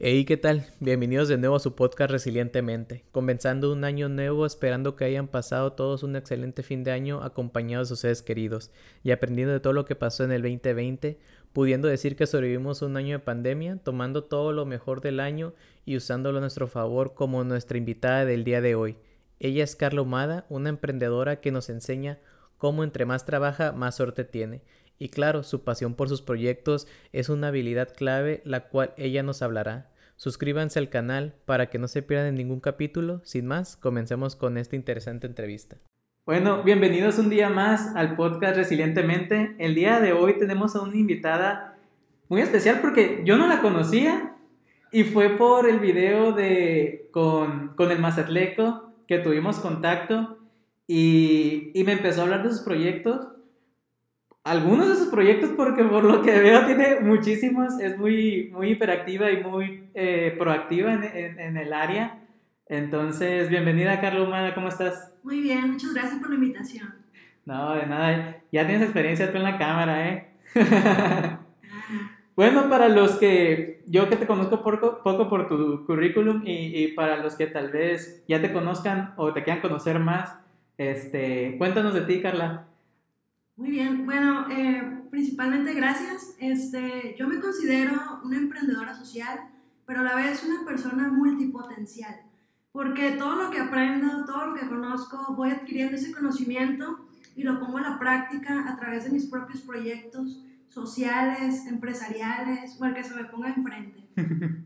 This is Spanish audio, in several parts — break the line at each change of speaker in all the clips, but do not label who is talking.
Hey, ¿qué tal? Bienvenidos de nuevo a su podcast Resilientemente, comenzando un año nuevo esperando que hayan pasado todos un excelente fin de año acompañados de sus seres queridos y aprendiendo de todo lo que pasó en el 2020, pudiendo decir que sobrevivimos un año de pandemia, tomando todo lo mejor del año y usándolo a nuestro favor como nuestra invitada del día de hoy. Ella es Carla Humada, una emprendedora que nos enseña cómo entre más trabaja, más suerte tiene. Y claro, su pasión por sus proyectos es una habilidad clave la cual ella nos hablará. Suscríbanse al canal para que no se pierdan ningún capítulo. Sin más, comencemos con esta interesante entrevista. Bueno, bienvenidos un día más al podcast Resilientemente. El día de hoy tenemos a una invitada muy especial porque yo no la conocía y fue por el video de con, con el Mazatleco que tuvimos contacto y, y me empezó a hablar de sus proyectos algunos de sus proyectos, porque por lo que veo tiene muchísimos, es muy, muy hiperactiva y muy eh, proactiva en, en, el área. Entonces, bienvenida Carla Humada, ¿cómo estás?
Muy bien, muchas gracias por la invitación.
No, de nada, ya tienes experiencia tú en la cámara, ¿eh? bueno, para los que, yo que te conozco poco, poco por tu currículum y, y, para los que tal vez ya te conozcan o te quieran conocer más, este, cuéntanos de ti, Carla.
Muy bien, bueno, eh, principalmente gracias. Este, yo me considero una emprendedora social, pero a la vez una persona multipotencial, porque todo lo que aprendo, todo lo que conozco, voy adquiriendo ese conocimiento y lo pongo a la práctica a través de mis propios proyectos sociales, empresariales o el que se me ponga enfrente.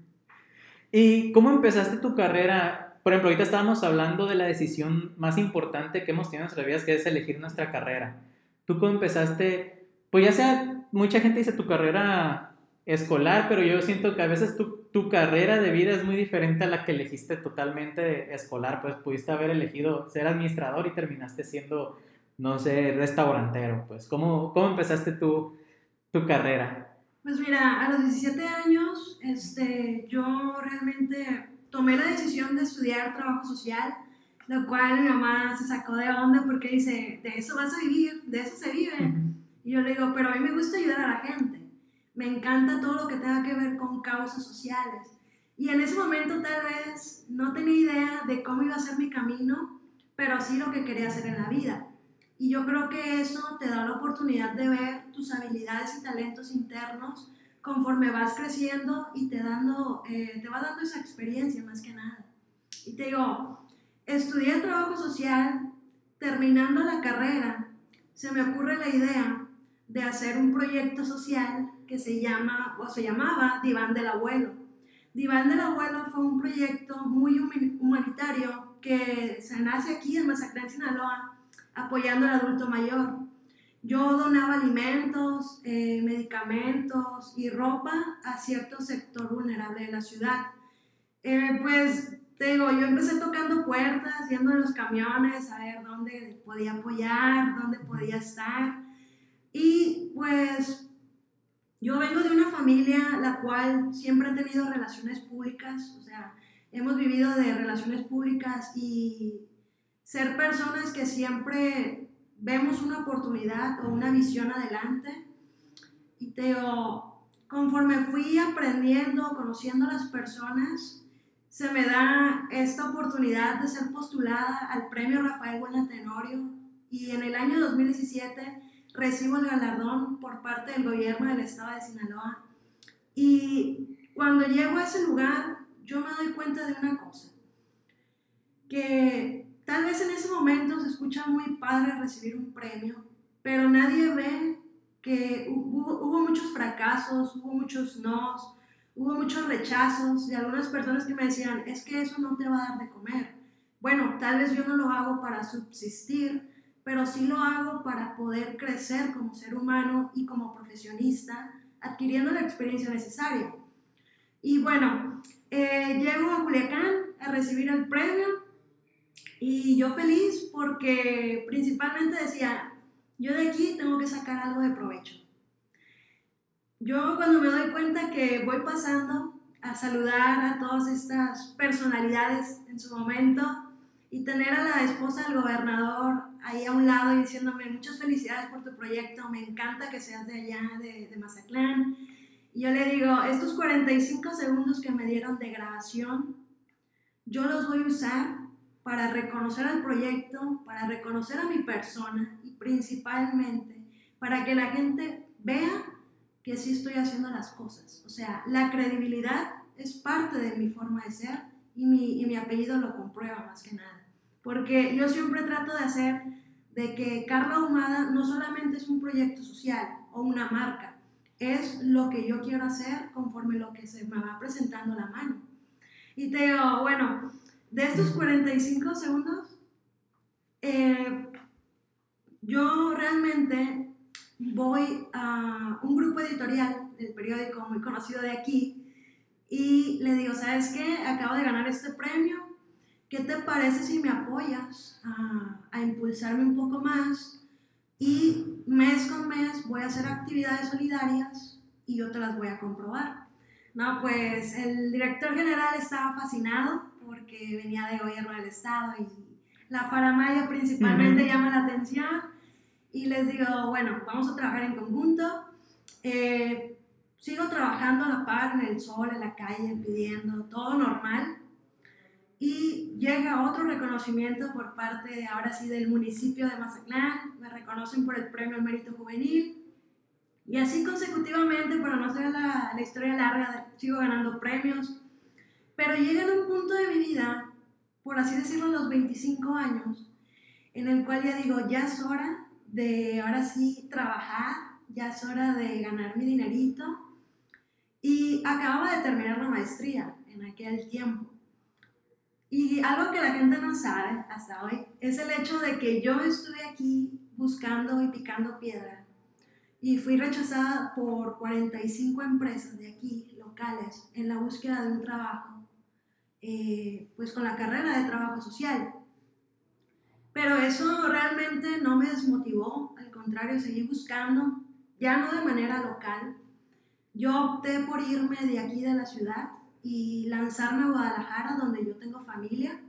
¿Y cómo empezaste tu carrera? Por ejemplo, ahorita estábamos hablando de la decisión más importante que hemos tenido en nuestras vidas, que es elegir nuestra carrera. ¿Tú cómo empezaste? Pues ya sea, mucha gente dice tu carrera escolar, pero yo siento que a veces tu, tu carrera de vida es muy diferente a la que elegiste totalmente escolar. Pues pudiste haber elegido ser administrador y terminaste siendo, no sé, restaurantero. Pues, ¿cómo, cómo empezaste tu, tu carrera?
Pues mira, a los 17 años, este, yo realmente tomé la decisión de estudiar trabajo social lo cual mi mamá se sacó de onda porque dice, de eso vas a vivir, de eso se vive. Y yo le digo, pero a mí me gusta ayudar a la gente. Me encanta todo lo que tenga que ver con causas sociales. Y en ese momento tal vez no tenía idea de cómo iba a ser mi camino, pero sí lo que quería hacer en la vida. Y yo creo que eso te da la oportunidad de ver tus habilidades y talentos internos conforme vas creciendo y te, dando, eh, te va dando esa experiencia más que nada. Y te digo, Estudié trabajo social, terminando la carrera, se me ocurre la idea de hacer un proyecto social que se llama o se llamaba Diván del Abuelo. Diván del Abuelo fue un proyecto muy humanitario que se nace aquí en Mazatlán, Sinaloa, apoyando al adulto mayor. Yo donaba alimentos, eh, medicamentos y ropa a cierto sector vulnerable de la ciudad. Eh, pues te digo, yo empecé tocando puertas, yendo en los camiones a ver dónde podía apoyar, dónde podía estar. Y pues yo vengo de una familia la cual siempre ha tenido relaciones públicas, o sea, hemos vivido de relaciones públicas y ser personas que siempre vemos una oportunidad o una visión adelante. Y te digo, conforme fui aprendiendo, conociendo a las personas, se me da esta oportunidad de ser postulada al premio Rafael Buena Tenorio y en el año 2017 recibo el galardón por parte del gobierno del estado de Sinaloa. Y cuando llego a ese lugar, yo me doy cuenta de una cosa, que tal vez en ese momento se escucha muy padre recibir un premio, pero nadie ve que hubo, hubo muchos fracasos, hubo muchos nos, hubo muchos rechazos de algunas personas que me decían, es que eso no te va a dar de comer. Bueno, tal vez yo no lo hago para subsistir, pero sí lo hago para poder crecer como ser humano y como profesionista, adquiriendo la experiencia necesaria. Y bueno, eh, llego a Culiacán a recibir el premio y yo feliz porque principalmente decía, yo de aquí tengo que sacar algo de provecho. Yo cuando me doy cuenta que voy pasando a saludar a todas estas personalidades en su momento y tener a la esposa del gobernador ahí a un lado y diciéndome muchas felicidades por tu proyecto, me encanta que seas de allá, de, de Mazatlán. Y yo le digo, estos 45 segundos que me dieron de grabación, yo los voy a usar para reconocer al proyecto, para reconocer a mi persona y principalmente para que la gente vea que sí estoy haciendo las cosas. O sea, la credibilidad es parte de mi forma de ser y mi, y mi apellido lo comprueba más que nada. Porque yo siempre trato de hacer de que Carla Humada no solamente es un proyecto social o una marca, es lo que yo quiero hacer conforme lo que se me va presentando la mano. Y te digo, bueno, de estos 45 segundos, eh, yo realmente voy a un grupo editorial del periódico muy conocido de aquí y le digo, ¿sabes qué? Acabo de ganar este premio. ¿Qué te parece si me apoyas a, a impulsarme un poco más? Y mes con mes voy a hacer actividades solidarias y yo te las voy a comprobar. No, pues el director general estaba fascinado porque venía de gobierno del estado y la faramaya principalmente llama la atención y les digo, bueno, vamos a trabajar en conjunto. Eh, sigo trabajando a la par en el sol, en la calle, pidiendo, todo normal. Y llega otro reconocimiento por parte, ahora sí, del municipio de Mazatlán. Me reconocen por el premio al mérito juvenil. Y así consecutivamente, pero no ser la, la historia larga, sigo ganando premios. Pero llega en un punto de mi vida, por así decirlo, los 25 años, en el cual ya digo, ya es hora de ahora sí trabajar, ya es hora de ganar mi dinerito. Y acababa de terminar la maestría en aquel tiempo. Y algo que la gente no sabe hasta hoy es el hecho de que yo estuve aquí buscando y picando piedra y fui rechazada por 45 empresas de aquí, locales, en la búsqueda de un trabajo, eh, pues con la carrera de trabajo social. Pero eso realmente no me desmotivó, al contrario, seguí buscando, ya no de manera local. Yo opté por irme de aquí de la ciudad y lanzarme a Guadalajara, donde yo tengo familia.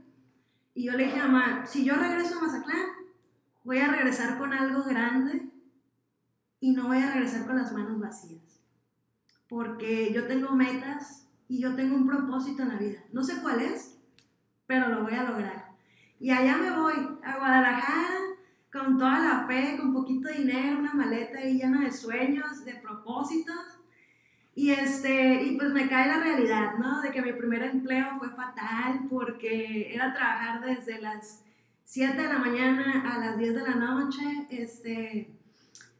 Y yo le dije a mamá, si yo regreso a Mazatlán, voy a regresar con algo grande y no voy a regresar con las manos vacías. Porque yo tengo metas y yo tengo un propósito en la vida. No sé cuál es, pero lo voy a lograr. Y allá me voy, a Guadalajara, con toda la fe, con poquito dinero, una maleta ahí llena de sueños, de propósitos. Y, este, y pues me cae la realidad, ¿no? De que mi primer empleo fue fatal porque era trabajar desde las 7 de la mañana a las 10 de la noche, este,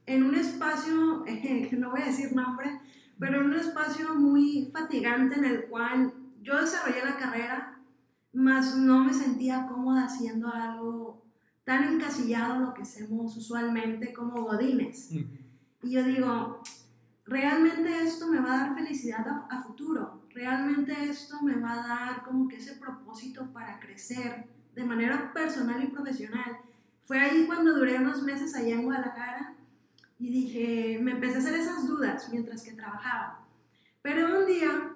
en un espacio, eh, no voy a decir nombre, pero en un espacio muy fatigante en el cual yo desarrollé la carrera, más no me sentía cómoda haciendo algo tan encasillado lo que hacemos usualmente como godines. Y yo digo, realmente esto me va a dar felicidad a, futuro, realmente esto me va a dar como que ese propósito para crecer de manera personal y profesional. Fue ahí cuando duré unos meses allá en Guadalajara y dije, me empecé a hacer esas dudas mientras que trabajaba. Pero un día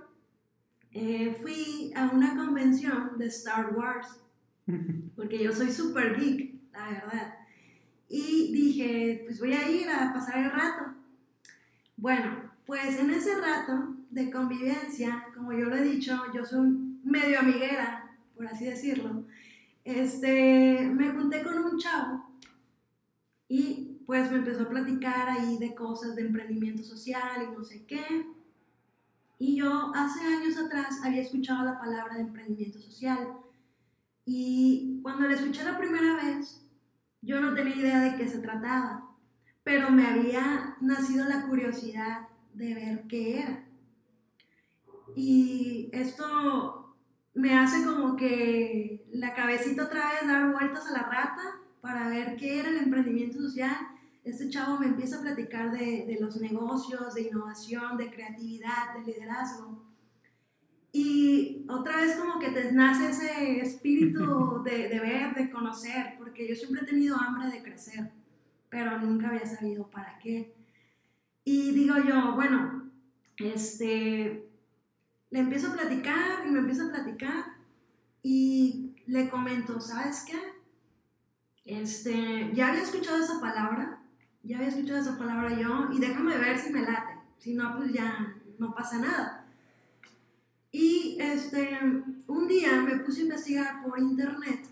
eh, fui a una convención de Star Wars, porque yo soy super geek, la verdad. Y dije, pues voy a ir a pasar el rato. Bueno, pues en ese rato de convivencia, como yo lo he dicho, yo soy medio amiguera, por así decirlo. Este, me junté con un chavo y pues me empezó a platicar ahí de cosas de emprendimiento social y no sé qué. Y yo hace años atrás había escuchado la palabra de emprendimiento social. Y cuando la escuché la primera vez, yo no tenía idea de qué se trataba, pero me había nacido la curiosidad de ver qué era. Y esto me hace como que la cabecita otra vez dar vueltas a la rata para ver qué era el emprendimiento social este chavo me empieza a platicar de, de, los negocios, de innovación, de creatividad, de liderazgo. Y otra vez como que te nace ese espíritu de, de, ver, de conocer, porque yo siempre he tenido hambre de crecer, pero nunca había sabido para qué. Y digo yo, bueno, este, le empiezo a platicar y me empiezo a platicar y le comento, ¿sabes qué? Este, ya había escuchado esa palabra, ya había escuchado esa palabra yo y déjame ver si me late. Si no, pues ya no pasa nada. Y este, un día me puse a investigar por internet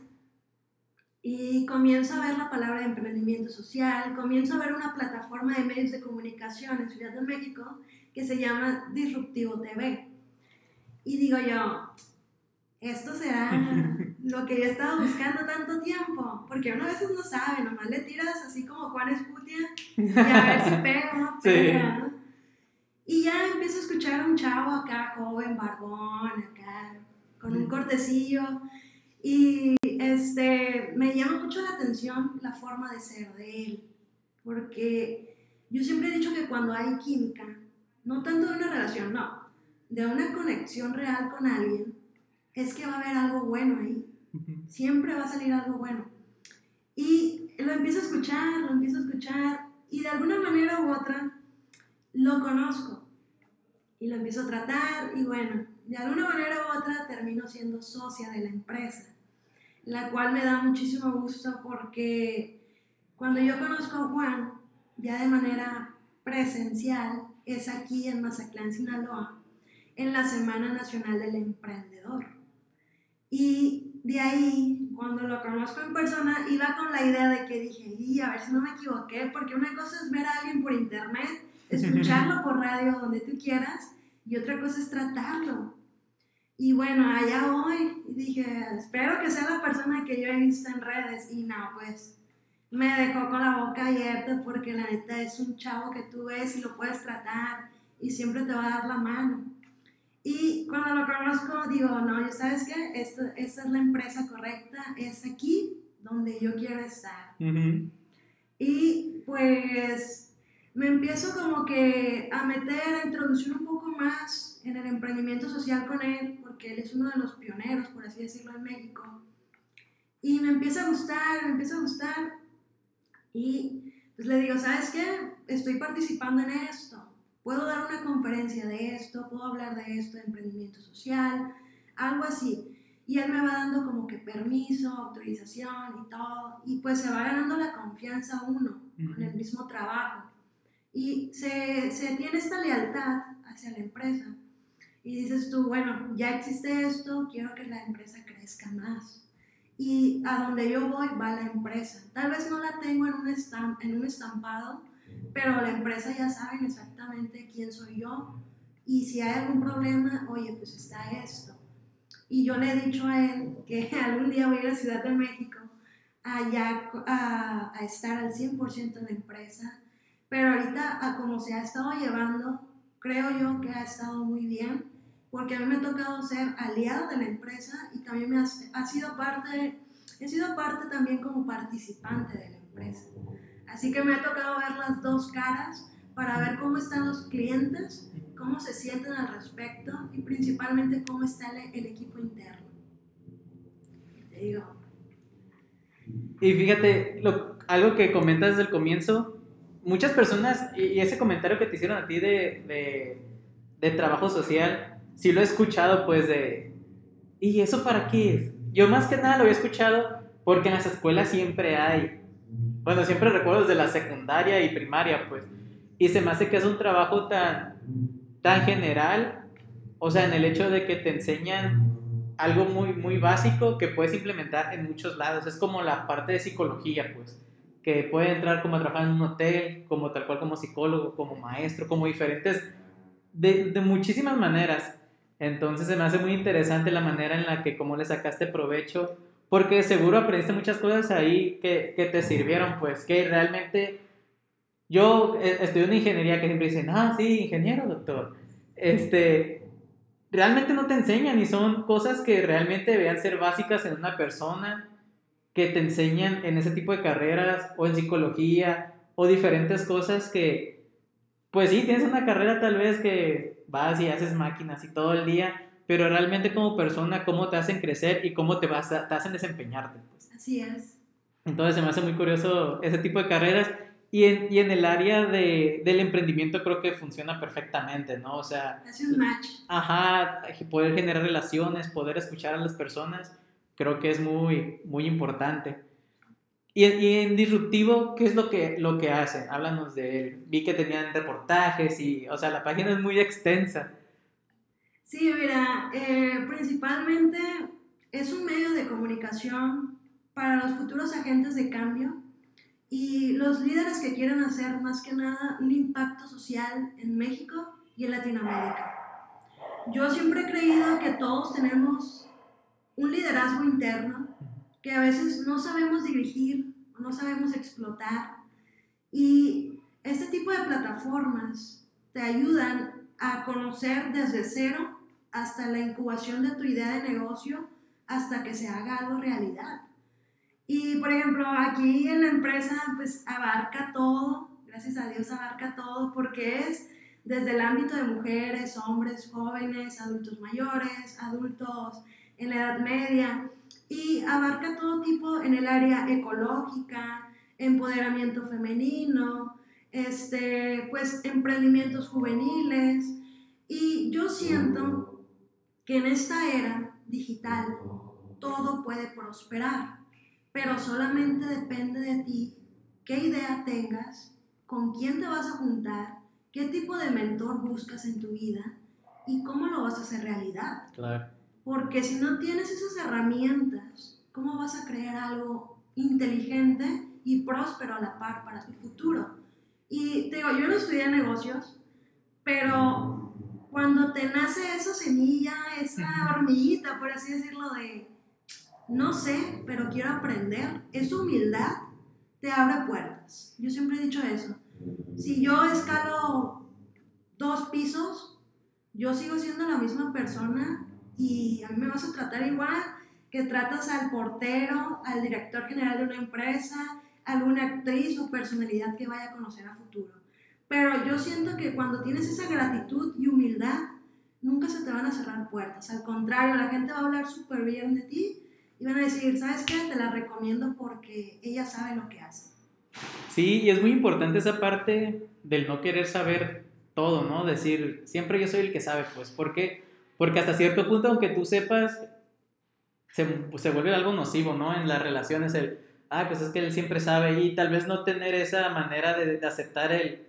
y comienzo a ver la palabra de emprendimiento social, comienzo a ver una plataforma de medios de comunicación en Ciudad de México que se llama Disruptivo TV. Y digo yo, esto será lo que yo he estado buscando tanto tiempo, porque uno a veces no sabe, nomás le tiras así como Juan Escutia y a ver si pega o no pega. Y ya empiezo a escuchar a un chavo acá, joven, barbón, acá, con un cortecillo. Y este, me llama mucho la atención la forma de ser de él. Porque yo siempre he dicho que cuando hay química, no tanto de una relación, no, de una conexión real con alguien, es que va a haber algo bueno ahí. Siempre va a salir algo bueno. Y lo empiezo a escuchar, lo empiezo a escuchar, y de alguna manera u otra lo conozco y lo empiezo a tratar y bueno, de alguna manera u otra termino siendo socia de la empresa, la cual me da muchísimo gusto porque cuando yo conozco a Juan, ya de manera presencial, es aquí en Mazatlán, Sinaloa, en la Semana Nacional del Emprendedor. Y de ahí, cuando lo conozco en persona, iba con la idea de que dije, y a ver si no me equivoqué, porque una cosa es ver a alguien por internet escucharlo por radio donde tú quieras y otra cosa es tratarlo. Y bueno, allá voy y dije, espero que sea la persona que yo he visto en redes y no, pues me dejó con la boca abierta porque la neta es un chavo que tú ves y lo puedes tratar y siempre te va a dar la mano. Y cuando lo conozco digo, no, ¿sabes qué? Esta, esta es la empresa correcta, es aquí donde yo quiero estar. Y pues me empiezo como que a meter, a introducir un poco más en el emprendimiento social con él, porque él es uno de los pioneros, por así decirlo, en México. Y me empieza a gustar, me empieza a gustar. Y pues le digo, ¿sabes qué? Estoy participando en esto. Puedo dar una conferencia de esto, puedo hablar de esto, de emprendimiento social, algo así. Y él me va dando como que permiso, autorización y todo. Y pues se va ganando la confianza uno con el mismo trabajo. Y se, se tiene esta lealtad hacia la empresa. Y dices tú, bueno, ya existe esto, quiero que la empresa crezca más. Y a donde yo voy va la empresa. Tal vez no la tengo en un, estamp, en un estampado, pero la empresa ya saben exactamente quién soy yo. Y si hay algún problema, oye, pues está esto. Y yo le he dicho a él que algún día voy a ir a Ciudad de México allá a, a estar al 100% en la empresa pero ahorita, a como se ha estado llevando, creo yo que ha estado muy bien, porque a mí me ha tocado ser aliado de la empresa y también me ha, sido parte, he sido parte también como participante de la empresa. Así que me ha tocado ver las dos caras para ver cómo están los clientes, cómo se sienten al respecto y principalmente cómo está el, equipo interno. Te digo.
Y fíjate, lo, algo que comentas desde el comienzo, muchas personas, y ese comentario que te hicieron a ti de, de, trabajo social, sí lo he escuchado, pues de, ¿y eso para qué es? Yo más que nada lo había escuchado porque en las escuelas siempre hay, bueno, siempre recuerdo desde la secundaria y primaria, pues, y se me hace que es un trabajo tan, tan general, o sea, en el hecho de que te enseñan algo muy, muy básico que puedes implementar en muchos lados, es como la parte de psicología, pues que puede entrar como a trabajar en un hotel, como tal cual como psicólogo, como maestro, como diferentes, de, de muchísimas maneras. Entonces se me hace muy interesante la manera en la que como le sacaste provecho, porque seguro aprendiste muchas cosas ahí que, que te sirvieron, pues que realmente yo eh, estudié una ingeniería que siempre dicen, ah, sí, ingeniero, doctor. Este, realmente no te enseñan y son cosas que realmente deberían ser básicas en una persona que te enseñan en ese tipo de carreras o en psicología o diferentes cosas que, pues sí, tienes una carrera tal vez que vas y haces máquinas y todo el día, pero realmente como persona, cómo te hacen crecer y cómo te, vas te hacen desempeñarte. Pues.
Así es.
Entonces se me hace muy curioso ese tipo de carreras y en, y en el área de, del emprendimiento creo que funciona perfectamente, ¿no? O sea...
Hace un match.
Ajá, poder generar relaciones, poder escuchar a las personas creo que es muy, muy importante. Y, en Disruptivo, ¿qué es lo que, lo que hacen? Háblanos de él. Vi que tenían reportajes y, o sea, la página es muy extensa.
Sí, mira, eh, principalmente es un medio de comunicación para los futuros agentes de cambio y los líderes que quieren hacer más que nada un impacto social en México y en Latinoamérica. Yo siempre he creído que todos tenemos un liderazgo interno que a veces no sabemos dirigir, no sabemos explotar. Y este tipo de plataformas te ayudan a conocer desde cero hasta la incubación de tu idea de negocio hasta que se haga algo realidad. Y por ejemplo, aquí en la empresa pues abarca todo, gracias a Dios abarca todo porque es desde el ámbito de mujeres, hombres, jóvenes, adultos mayores, adultos en la edad media y abarca todo tipo en el área ecológica, empoderamiento femenino, este, pues emprendimientos juveniles. Y yo siento que en esta era digital todo puede prosperar, pero solamente depende de ti qué idea tengas, con quién te vas a juntar, qué tipo de mentor buscas en tu vida y cómo lo vas a hacer realidad. Claro. Porque si no tienes esas herramientas, ¿cómo vas a crear algo inteligente y próspero a la par para tu futuro? Y te digo, yo no estudié negocios, pero cuando te nace esa semilla, esa hormiguita, por así decirlo, de no sé, pero quiero aprender, esa humildad te abre puertas. Yo siempre he dicho eso. Si yo escalo dos pisos, yo sigo siendo la misma persona y a mí me vas a tratar igual que tratas al portero, al director general de una empresa, alguna actriz o personalidad que vaya a conocer a futuro. Pero yo siento que cuando tienes esa gratitud y humildad, nunca se te van a cerrar puertas. Al contrario, la gente va a hablar súper bien de ti y van a decir, ¿sabes qué? Te la recomiendo porque ella sabe lo que hace.
Sí, y es muy importante esa parte del no querer saber todo, ¿no? Decir, siempre yo soy el que sabe, pues, porque porque hasta cierto punto, aunque tú sepas, se, pues, se vuelve algo nocivo, ¿no? En las relaciones, el, ah, pues es que él siempre sabe y tal vez no tener esa manera de, de aceptar el,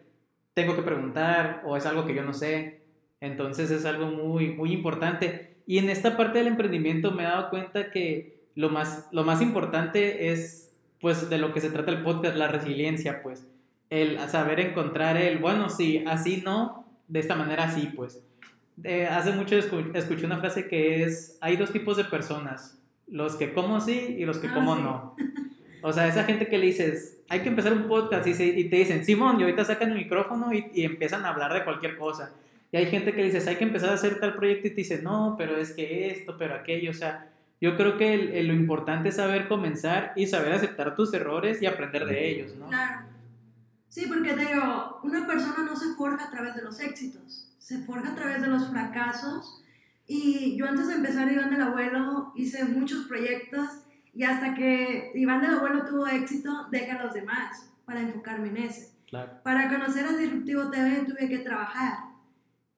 tengo que preguntar o es algo que yo no sé. Entonces es algo muy, muy importante. Y en esta parte del emprendimiento me he dado cuenta que lo más, lo más importante es, pues, de lo que se trata el podcast, la resiliencia, pues. El saber encontrar el, bueno, sí, así no, de esta manera sí, pues hace mucho escuché una frase que es, hay dos tipos de personas, los que como sí y los que ah, como no. O sea, esa gente que le dices, hay que empezar un podcast y, te dicen, Simón, y ahorita sacan el micrófono y, empiezan a hablar de cualquier cosa. Y hay gente que dices, hay que empezar a hacer tal proyecto y te dice, no, pero es que esto, pero aquello. O sea, yo creo que lo importante es saber comenzar y saber aceptar tus errores y aprender de ellos, ¿no?
Claro. Sí, porque te digo, una persona no se forja a través de los éxitos se forja a través de los fracasos. Y yo antes de empezar Iván del Abuelo hice muchos proyectos y hasta que Iván del Abuelo tuvo éxito, dejé a los demás para enfocarme en ese. Para conocer a Disruptivo TV tuve que trabajar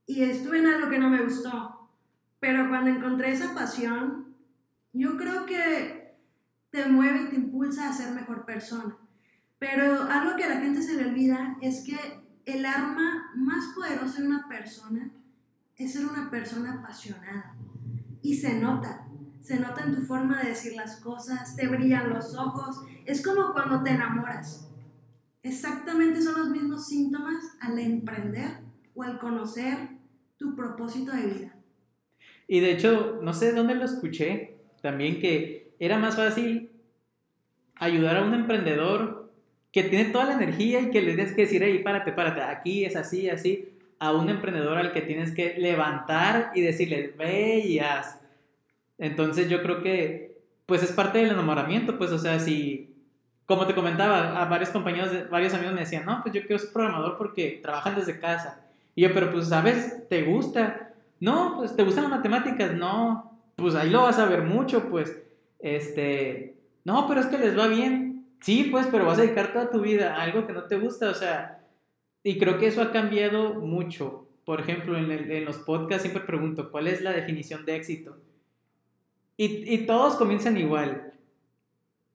y estuve en algo que no me gustó. Pero cuando encontré esa pasión, yo creo que te mueve y te impulsa a ser mejor persona. Pero algo que a la gente se le olvida es que el arma más poderosa de una persona es ser una persona apasionada. Y se nota, se nota en tu forma de decir las cosas, te brillan los ojos, es como cuando te enamoras. Exactamente son los mismos síntomas al emprender o al conocer tu propósito de vida.
Y de hecho, no sé dónde lo escuché, también que era más fácil ayudar a un emprendedor que tiene toda la energía y que le tienes que decir, hey, párate, párate, aquí es así, así, a un emprendedor al que tienes que levantar y decirle, ve y haz. Entonces yo creo que, pues es parte del enamoramiento, pues, o sea, si, como te comentaba, a varios compañeros, varios amigos me decían, no, pues yo quiero ser programador porque trabajan desde casa. Y yo, pero pues, ¿sabes? ¿Te gusta? No, pues, ¿te gustan las matemáticas? No, pues ahí lo vas a ver mucho, pues, este, no, pero es que les va bien Sí, pues, pero vas a dedicar toda tu vida a algo que no te gusta, o sea, y creo que eso ha cambiado mucho. Por ejemplo, en, los podcasts siempre pregunto, ¿cuál es la definición de éxito? Y, todos comienzan igual.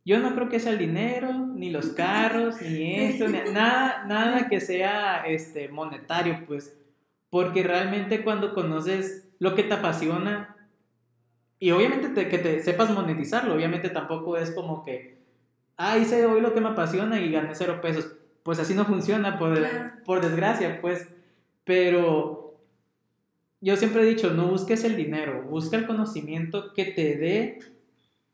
yo no creo que sea el dinero, ni los carros, ni esto, ni nada, nada que sea este, monetario, pues. Porque realmente cuando conoces lo que te apasiona, y obviamente que te sepas monetizarlo, obviamente tampoco es como que, ah, hice hoy lo que me apasiona y gané cero pesos. Pues así no funciona, por, por desgracia, pues. Pero yo siempre he dicho, no busques el dinero, busca el conocimiento que te dé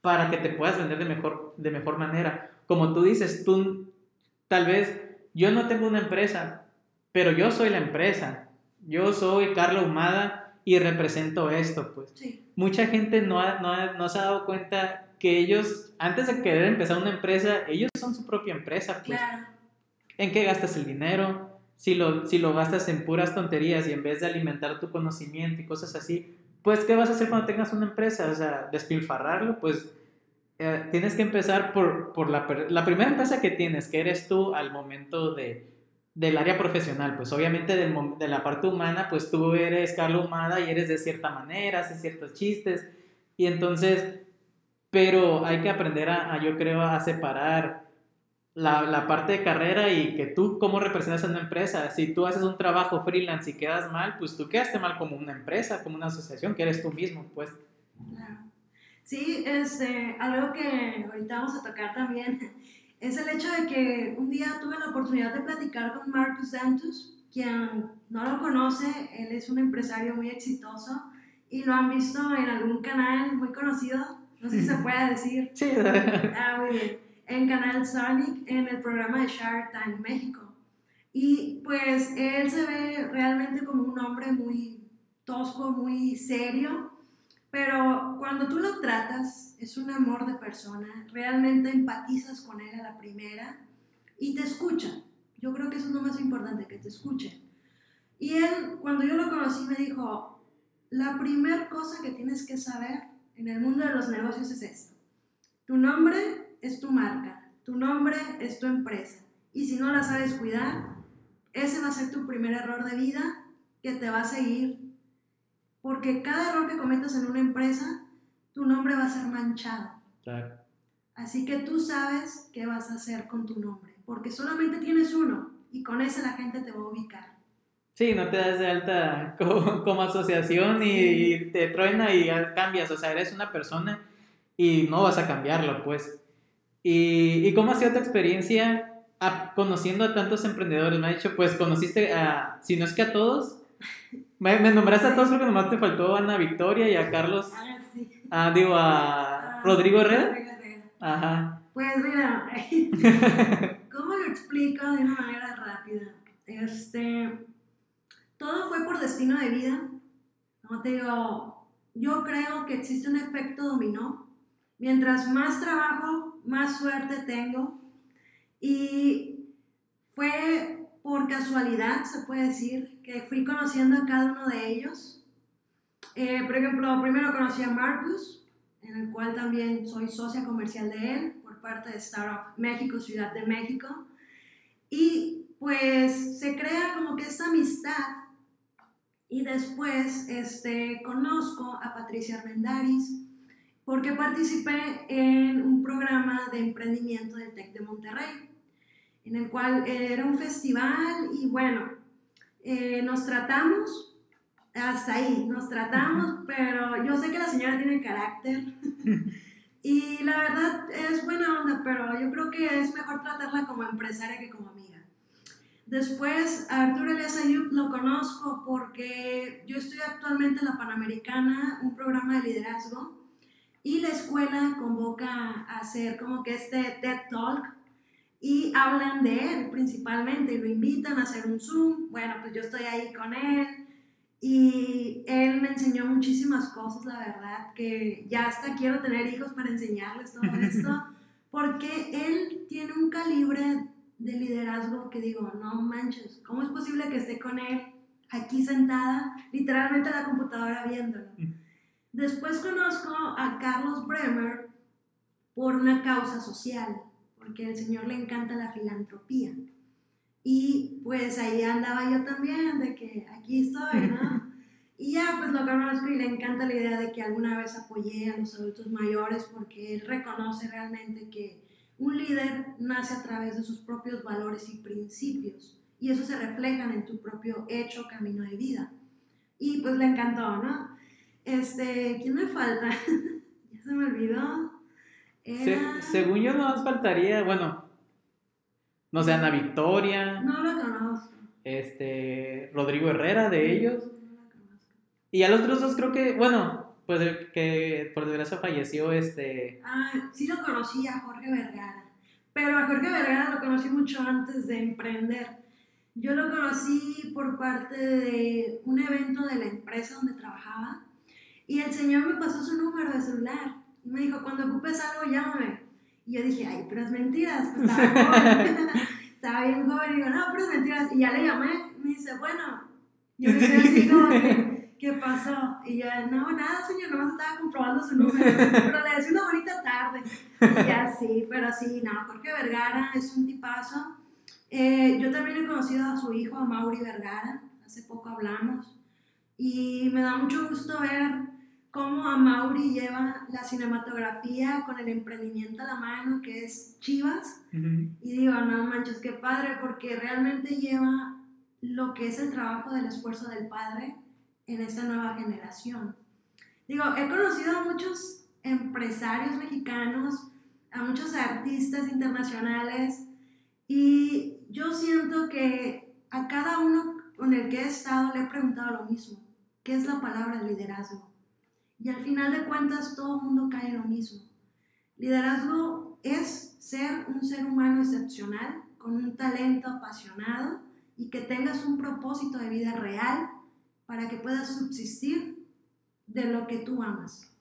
para que te puedas vender de mejor, de mejor manera. Como tú dices, tú tal vez, yo no tengo una empresa, pero yo soy la empresa. Yo soy Carla Humada y represento esto, pues. Mucha gente no, no, no, se ha dado cuenta que ellos, antes de querer empezar una empresa, ellos son su propia empresa, pues. ¿En qué gastas el dinero? Si lo, si lo gastas en puras tonterías y en vez de alimentar tu conocimiento y cosas así, pues, ¿qué vas a hacer cuando tengas una empresa? O sea, despilfarrarlo, pues eh, tienes que empezar por, por la, la, primera empresa que tienes, que eres tú al momento de, del área profesional. Pues obviamente del, de la parte humana, pues tú eres Carla Humada y eres de cierta manera, haces ciertos chistes. Y entonces, pero hay que aprender a, a yo creo, a separar la, la, parte de carrera y que tú cómo representas a una empresa. Si tú haces un trabajo freelance y quedas mal, pues tú quedaste mal como una empresa, como una asociación, que eres tú mismo, pues.
Claro. Sí, este, algo que ahorita vamos a tocar también es el hecho de que un día tuve la oportunidad de platicar con Marcus Dantus, quien no lo conoce, él es un empresario muy exitoso y lo han visto en algún canal muy conocido, no sé si se puede decir.
Sí.
Ah, muy bien en Canal Sonic en el programa de Shark Tank México. Y pues él se ve realmente como un hombre muy tosco, muy serio, pero cuando tú lo tratas, es un amor de persona, realmente empatizas con él a la primera y te escucha. Yo creo que eso es lo más importante, que te escuche. Y él, cuando yo lo conocí, me dijo, la primera cosa que tienes que saber en el mundo de los negocios es esto. Tu nombre es tu marca, tu nombre es tu empresa. Y si no la sabes cuidar, ese va a ser tu primer error de vida que te va a seguir. Porque cada error que cometas en una empresa, tu nombre va a ser manchado.
Claro.
Así que tú sabes qué vas a hacer con tu nombre, porque solamente tienes uno y con ese la gente te va a ubicar.
Sí, no te das de alta como, asociación y, te truena y cambias, o sea, eres una persona y no vas a cambiarlo, pues. ¿Y, y cómo ha sido tu experiencia conociendo a tantos emprendedores? Me ha dicho, pues conociste a, si no es que a todos, me, nombraste a todos, creo que nomás te faltó a Ana Victoria y a Carlos.
Ah, sí.
Ah, digo, a ah, Rodrigo Herrera. Ajá.
Pues mira, ¿cómo lo explico de una manera rápida? Este, todo fue por destino de vida. No te digo, yo creo que existe un efecto dominó. Mientras más trabajo, más suerte tengo. Y fue por casualidad, se puede decir, que fui conociendo a cada uno de ellos. Eh, por ejemplo, primero conocí a Marcus, en el cual también soy socia comercial de él, por parte de Startup México, Ciudad de México. Y pues se crea como que esta amistad. Y después este, conozco a Patricia Armendaris, porque participé en un programa de emprendimiento del TEC de Monterrey, en el cual era un festival y bueno, eh, nos tratamos, hasta ahí, nos tratamos, pero yo sé que la señora tiene carácter y la verdad es buena onda, pero yo creo que es mejor tratarla como empresaria que como amiga. Después, Arturo Elias Ayub lo conozco porque yo estoy actualmente en la Panamericana, un programa de liderazgo y la escuela convoca a hacer como que este TED Talk y hablan de él principalmente y lo invitan a hacer un Zoom. Bueno, pues yo estoy ahí con él y él me enseñó muchísimas cosas, la verdad, que ya hasta quiero tener hijos para enseñarles todo esto, porque él tiene un calibre de liderazgo que digo, no manches, ¿cómo es posible que esté con él aquí sentada, literalmente a la computadora viéndolo? Después conozco a Carlos Bremer por una causa social, porque al Señor le encanta la filantropía. Y pues ahí andaba yo también, de que aquí estoy, ¿no? Y ya pues lo conozco y le encanta la idea de que alguna vez apoyé a los adultos mayores porque él reconoce realmente que un líder nace a través de sus propios valores y principios y eso se reflejan en tu propio hecho, camino de vida. Y pues le encantó, ¿no? Este, ¿quién me falta? ya se me olvidó.
según yo, no nos faltaría, bueno, no sé, Ana Victoria.
No lo conozco.
Este, Rodrigo Herrera de ellos. No lo conozco. Y a los otros dos creo que, bueno, pues que por desgracia falleció este...
Ah, sí lo conocí a Jorge Vergara. Pero a Jorge Vergara lo conocí mucho antes de emprender. Yo lo conocí por parte de un evento de la empresa donde trabajaba y el señor me pasó su número de celular. Y me dijo, cuando ocupes algo, llámame. Y yo dije, ay, pero es mentiras, pues estaba joven, estaba bien joven, y digo, no, pero es mentiras. Y ya le llamé, me dice, bueno, yo me quedé así como ¿qué pasó? Y ya, no, nada, señor, nomás estaba comprobando su número, pero le decía una bonita tarde. Y ya sí, pero sí, no, Jorge Vergara es un tipazo. Eh, yo también he conocido a su hijo, a Mauri Vergara, hace poco hablamos, y me da mucho gusto ver cómo a Mauri lleva la cinematografía con el emprendimiento a la mano, que es Chivas, y digo, no manches, qué padre, porque realmente lleva lo que es el trabajo del esfuerzo del padre en esta nueva generación. Digo, he conocido a muchos empresarios mexicanos, a muchos artistas internacionales, y yo siento que a cada uno con el que he estado le he preguntado lo mismo, ¿qué es la palabra liderazgo? Y al final de cuentas todo el mundo cae en lo mismo. Liderazgo es ser un ser humano excepcional, con un talento apasionado y que tengas un propósito de vida real para que puedas subsistir de lo que tú amas.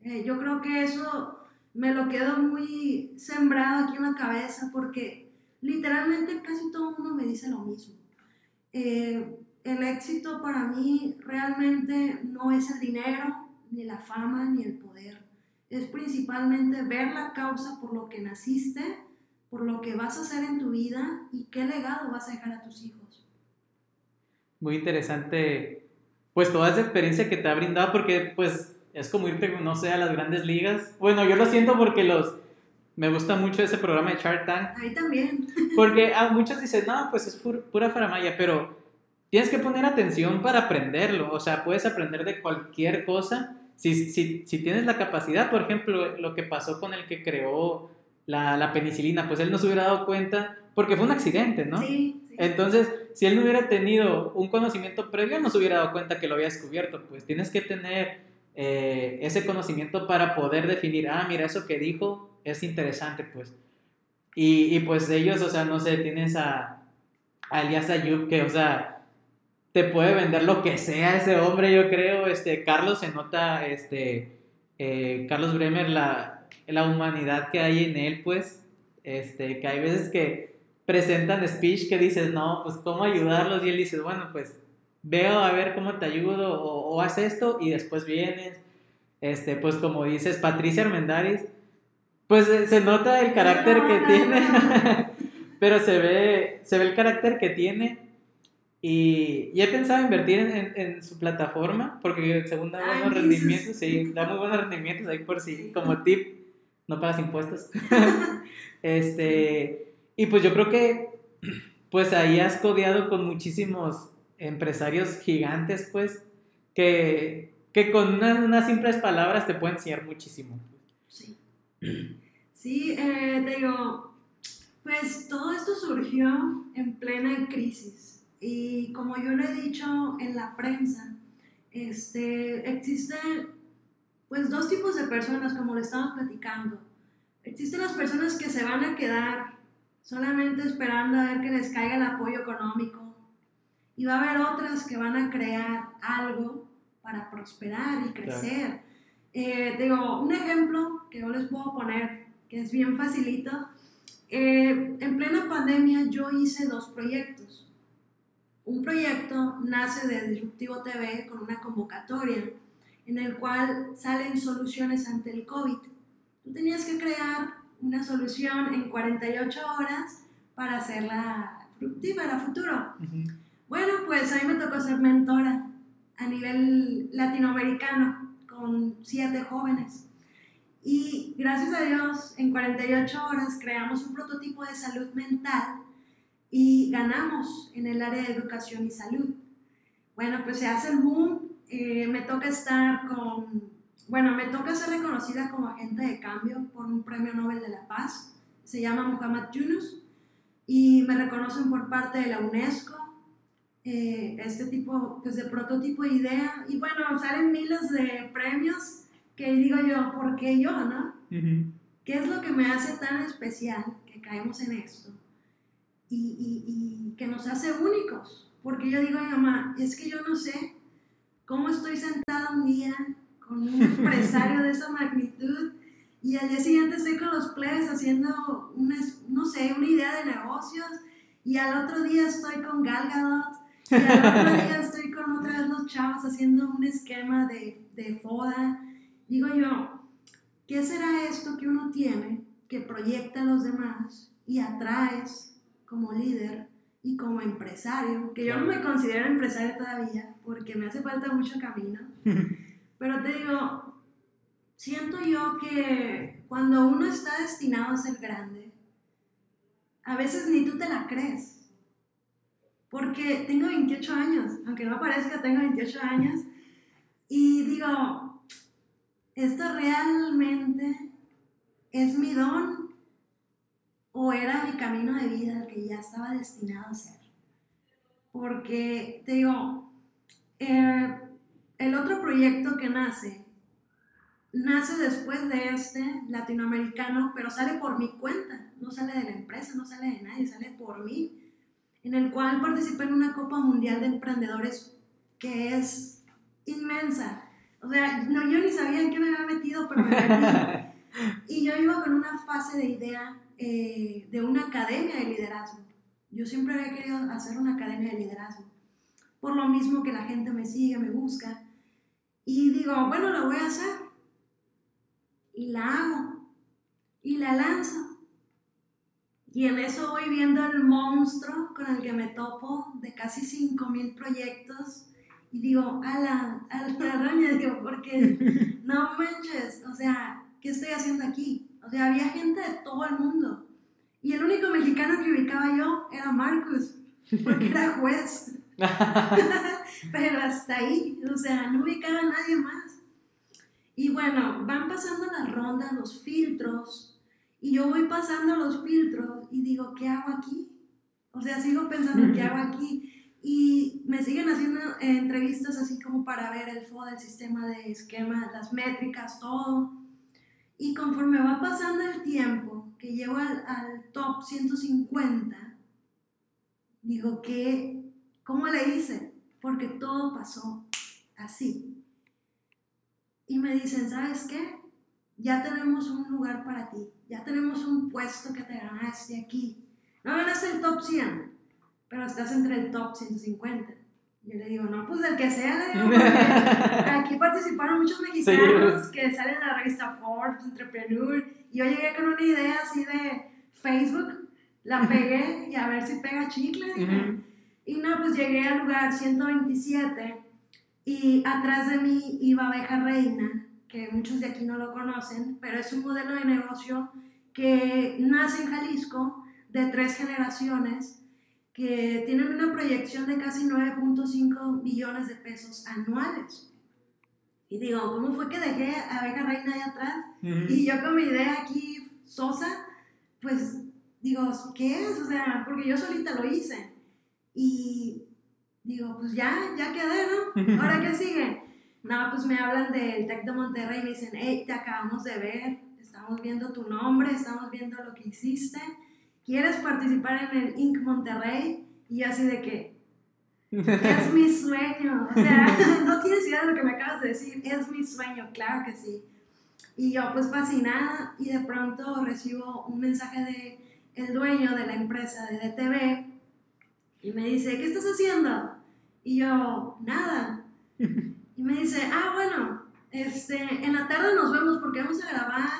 Eh, yo creo que eso me lo quedo muy sembrado aquí en la cabeza porque literalmente casi todo el mundo me dice lo mismo. Eh, el éxito para mí realmente no es el dinero, ni la fama, ni el poder. Es principalmente ver la causa por lo que naciste, por lo que vas a hacer en tu vida y qué legado vas a dejar a tus hijos.
Muy interesante, pues toda esa experiencia que te ha brindado, porque pues es como irte, no sé, a las grandes ligas. Bueno, yo lo siento porque los me gusta mucho ese programa de Shark Tank.
Ahí también.
Porque a muchos dicen, no, pues es pura faramaya, pero tienes que poner atención para aprenderlo. O sea, puedes aprender de cualquier cosa. Si, si, si tienes la capacidad, por ejemplo, lo que pasó con el que creó la, la, penicilina, pues él no se hubiera dado cuenta porque fue un accidente, ¿no?
Sí,
Entonces, si él no hubiera tenido un conocimiento previo, no se hubiera dado cuenta que lo había descubierto. Pues tienes que tener eh, ese conocimiento para poder definir, ah, mira, eso que dijo es interesante, pues. Y, y, pues ellos, o sea, no sé, tienes a, a Elias Ayub que, o sea, te puede vender lo que sea ese hombre, yo creo. Este, Carlos se nota, este, eh, Carlos Bremer, la, la humanidad que hay en él, pues, este, que hay veces que presentan speech que dices, no, pues, ¿cómo ayudarlos? Y él dice, bueno, pues, veo a ver cómo te ayudo o, o haz esto y después vienes. Este, pues, como dices, Patricia Armendáriz, pues eh, se nota el carácter que tiene, pero se ve, se ve el carácter que tiene. Y, y he pensado invertir en, en, su plataforma, porque según da buenos rendimientos, sí, da muy buenos rendimientos ahí por si, como tip, no pagas impuestos. este, y pues yo creo que, pues ahí has codeado con muchísimos empresarios gigantes, pues, que, que con unas, unas simples palabras te pueden enseñar muchísimo.
Sí. Sí, eh, te digo, pues todo esto surgió en plena crisis y como yo lo he dicho en la prensa, este, existen pues dos tipos de personas como lo estamos platicando. Existen las personas que se van a quedar solamente esperando a ver que les caiga el apoyo económico y va a haber otras que van a crear algo para prosperar y crecer. Eh, digo, un ejemplo que yo les puedo poner, que es bien facilito. Eh, en plena pandemia yo hice dos proyectos. Un proyecto nace de Disruptivo TV con una convocatoria en el cual salen soluciones ante el COVID. Tú tenías que crear una solución en 48 horas para hacerla fructífera a futuro. Bueno, pues a mí me tocó ser mentora a nivel latinoamericano con siete jóvenes. Y gracias a Dios, en 48 horas creamos un prototipo de salud mental y ganamos en el área de educación y salud. Bueno, pues se hace el boom, eh, me toca estar con, bueno, me toca ser reconocida como agente de cambio por un premio Nobel de la Paz, se llama Muhammad Yunus, y me reconocen por parte de la UNESCO, eh, este tipo pues, de prototipo de idea, y bueno, salen miles de premios que digo yo, ¿por qué yo, no? ¿Qué es lo que me hace tan especial que caemos en esto? Y, y, que nos hace únicos. Porque yo digo a mi mamá, es que yo no sé cómo estoy sentada un día con un empresario de esa magnitud y al día siguiente estoy con los plebes haciendo, una, no sé, una idea de negocios y al otro día estoy con Gal Gadot y al otro día estoy con otra vez los chavos haciendo un esquema de, de foda. Digo yo, ¿qué será esto que uno tiene que proyecta a los demás y atraes como líder y como empresario? Que yo no me considero empresario todavía porque me hace falta mucho camino. Pero te digo, siento yo que cuando uno está destinado a ser grande, a veces ni tú te la crees. Porque tengo 28 años, aunque no parezca, tengo 28 años. Y digo, ¿esto realmente es mi don era mi camino de vida el que ya estaba destinado a ser? Porque te digo, eh, el otro proyecto que nace nace después de este latinoamericano, pero sale por mi cuenta, no sale de la empresa, no sale de nadie, sale por mí, en el cual participé en una Copa Mundial de Emprendedores que es inmensa. O sea, no, yo ni sabía en qué me había metido, pero me metí. Y yo iba con una fase de idea eh, de una academia de liderazgo. Yo siempre había querido hacer una academia de liderazgo. Por lo mismo que la gente me sigue, me busca. Y digo, bueno, lo voy a hacer y la hago y la lanzo. Y en eso voy viendo el monstruo con el que me topo de casi 5.000 proyectos y digo, ala, ala, digo, porque no manches, o sea, ¿qué estoy haciendo aquí? O sea, había gente de todo el mundo. Y el único mexicano que ubicaba yo era Marcus, porque era juez. Pero hasta ahí, o sea, no ubicaba a nadie más. Y bueno, van pasando las rondas, los filtros, y yo voy pasando los filtros y digo, ¿qué hago aquí? O sea, sigo pensando, ¿qué hago aquí? Y me siguen haciendo eh, entrevistas así como para ver el FOD, el sistema de esquema, las métricas, todo. Y conforme va pasando el tiempo, que llego al, top 150, digo, ¿qué? ¿Cómo le hice? Porque todo pasó así y me dicen, ¿sabes qué? Ya tenemos un lugar para ti, ya tenemos un puesto que te ganaste aquí. No ganaste el top 100, pero estás entre el top 150. Yo le digo, no, pues del que sea, le digo, aquí participaron muchos mexicanos que salen en la revista Forbes, Entrepreneur, y yo llegué con una idea así de Facebook, la pegué y a ver si pega chicle. Y no, pues llegué al lugar 127 y atrás de mí iba Abeja Reina, que muchos de aquí no lo conocen, pero es un modelo de negocio que nace en Jalisco de tres generaciones que tienen una proyección de casi 9.5 millones de pesos anuales. Y digo, ¿cómo fue que dejé a Abeja Reina ahí atrás? Y yo con mi idea aquí sosa, pues digo, ¿qué es? O sea, porque yo solita lo hice. Y digo, pues ya, ya quedé, ¿no? ¿Ahora qué sigue? No, pues me hablan del TEC de Monterrey y me dicen, hey, te acabamos de ver, estamos viendo tu nombre, estamos viendo lo que hiciste, ¿quieres participar en el Inc. Monterrey? Y así de que, es mi sueño, o sea, no tienes idea de lo que me acabas de decir, es mi sueño, claro que sí. Y yo pues fascinada y de pronto recibo un mensaje de el dueño de la empresa de DTV y me dice, ¿qué estás haciendo? Y yo, nada. Y me dice, ah, bueno, este, en la tarde nos vemos porque vamos a grabar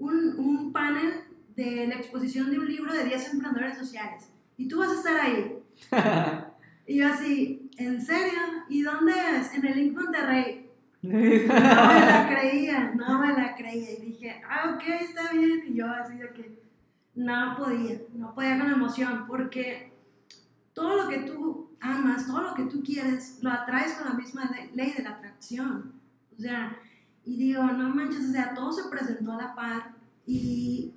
un, un panel de la exposición de un libro de 10 emprendedores sociales. Y tú vas a estar ahí. y yo así, ¿en serio? ¿Y dónde es? En el Link Monterrey. No me la creía, no me la creía. Y dije, ah, ok, está bien. Y yo así de que no podía, no podía con emoción, porque todo lo que tú amas, todo lo que tú quieres, lo atraes con la misma ley de la atracción. O sea, y digo, no manches, o sea, todo se presentó a la par y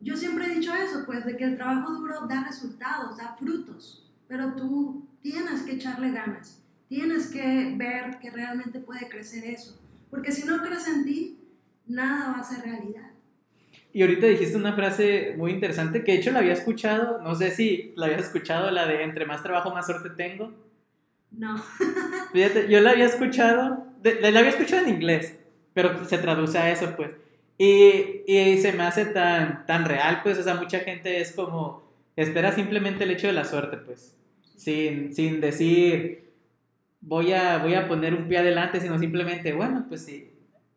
yo siempre he dicho eso, pues, de que el trabajo duro da resultados, da frutos, pero tú tienes que echarle ganas, tienes que ver que realmente puede crecer eso, porque si no crece en ti, nada va a ser realidad.
Y ahorita dijiste una frase muy interesante que de hecho la había escuchado, no sé si la habías escuchado, la de entre más trabajo, más suerte tengo.
No.
Fíjate, yo la había escuchado, la había escuchado en inglés, pero se traduce a eso, pues. Y, y, se me hace tan, tan real, pues, o sea, mucha gente es como, espera simplemente el hecho de la suerte, pues, sin, sin decir, voy a, voy a poner un pie adelante, sino simplemente, bueno, pues sí,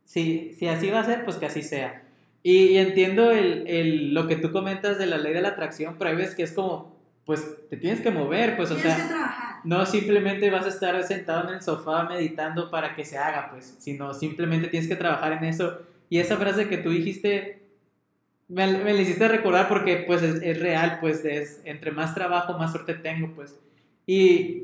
sí, si así va a ser, pues que así sea. Y, entiendo el, el, lo que tú comentas de la ley de la atracción, pero hay veces que es como, pues te tienes que mover, pues, o sea, no simplemente vas a estar sentado en el sofá meditando para que se haga, pues, sino simplemente tienes que trabajar en eso y esa frase que tú dijiste, me, me la hiciste recordar porque pues es, real, pues es entre más trabajo, más suerte tengo, pues. Y,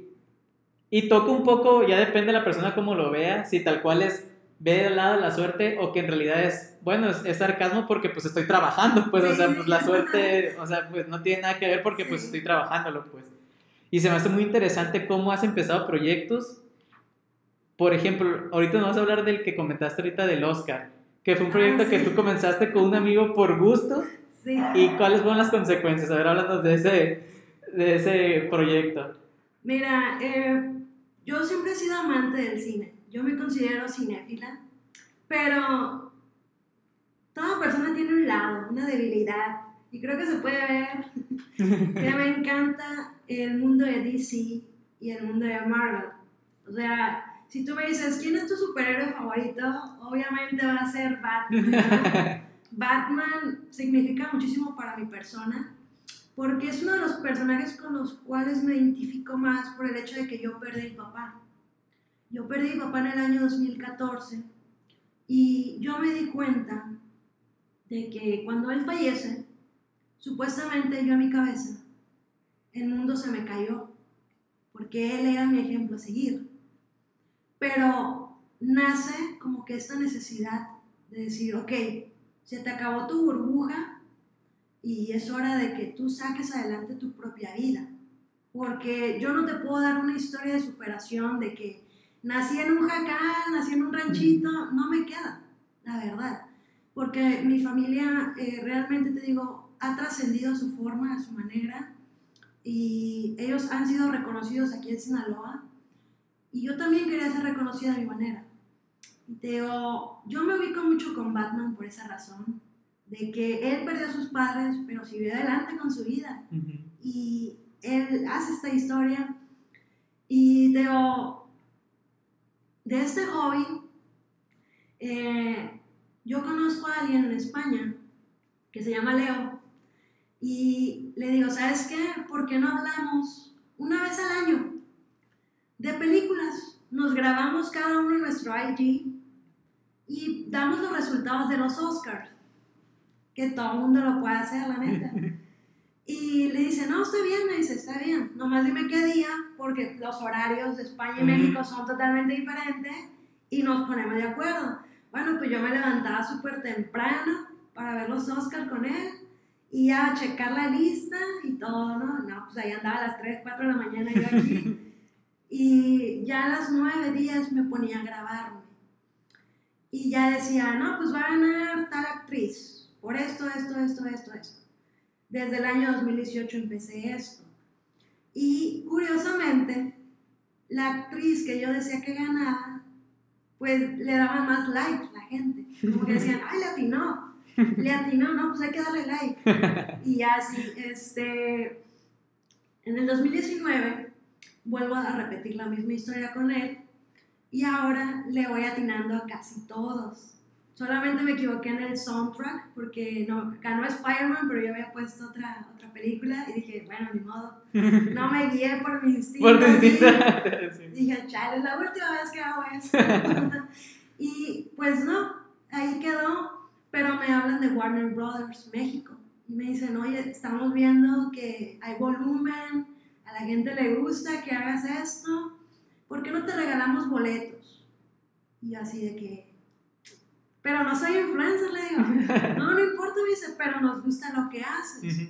y toca un poco, ya depende de la persona cómo lo vea, si tal cual es ve del lado de la suerte o que en realidad es, bueno, es, sarcasmo porque pues estoy trabajando, pues, o sea, pues la suerte, o sea, pues no tiene nada que ver porque pues estoy trabajándolo, pues. Y se me hace muy interesante cómo has empezado proyectos. Por ejemplo, ahorita nos vas a hablar del que comentaste ahorita del Oscar que fue un proyecto ah, que tú comenzaste con un amigo por gusto. Sí. ¿Y cuáles fueron las consecuencias? A ver, háblanos de ese, de ese proyecto.
Mira, eh, yo siempre he sido amante del cine. Yo me considero cinéfila, pero toda persona tiene un lado, una debilidad. Y creo que se puede ver que me encanta el mundo de DC y el mundo de Marvel. O sea, si tú me dices, ¿quién es tu superhéroe favorito? Obviamente va a ser Batman. Batman significa muchísimo para mi persona porque es uno de los personajes con los cuales me identifico más por el hecho de que yo perdí a mi papá. Yo perdí a mi papá en el año 2014 y yo me di cuenta de que cuando él fallece, supuestamente yo a mi cabeza, el mundo se me cayó, porque él era mi ejemplo a seguir. Pero nace como que esta necesidad de decir, ok, se te acabó tu burbuja y es hora de que tú saques adelante tu propia vida. Porque yo no te puedo dar una historia de superación de que nací en un jacal, nací en un ranchito, no me queda, la verdad. Porque mi familia eh, realmente, te digo, ha trascendido a su forma, a su manera, y ellos han sido reconocidos aquí en Sinaloa y yo también quería ser reconocida de mi manera. Y te digo, yo me ubico mucho con Batman por esa razón, de que él perdió a sus padres, pero siguió adelante con su vida. Y él hace esta historia. Y te digo, de este hobby, eh, yo conozco a alguien en España que se llama Leo. Y le digo, ¿sabes qué? ¿Por qué no hablamos una vez al año? De películas. Nos grabamos cada uno en nuestro IG y damos los resultados de los Oscars, que todo el mundo lo puede hacer, la neta. Y le dice, no, estoy bien, me dice, está bien, nomás dime qué día, porque los horarios de España y México son totalmente diferentes y nos ponemos de acuerdo. Bueno, pues yo me levantaba súper temprano para ver los Oscars con él y a checar la lista y todo, ¿no? No, pues ahí andaba a las 3, 4 de la mañana yo aquí. Y ya a las nueve días me ponía a grabarme. Y ya decía, no, pues va a ganar tal actriz, por esto, esto, esto, esto, esto. Desde el año 2018 empecé esto. Y curiosamente, la actriz que yo decía que ganaba, pues le daban más likes la gente. Como que decían, ay, le atinó. Le atinó, no, pues hay que darle like. Y así, este, en el 2019 vuelvo a repetir la misma historia con él y ahora le voy atinando a casi todos. Solamente me equivoqué en el soundtrack porque no, ganó Spider-Man, pero yo había puesto otra, otra película y dije, bueno, ni modo. No me guié por mi instinto.
Por instinto.
sí. Dije, chale, es la última vez que hago esto. y pues no, ahí quedó, pero me hablan de Warner Brothers México y me dicen, oye, estamos viendo que hay volumen, la gente le gusta que hagas esto, ¿por qué no te regalamos boletos? Y así de que pero no soy influencer, le digo. No, no importa, me dice, pero nos gusta lo que haces.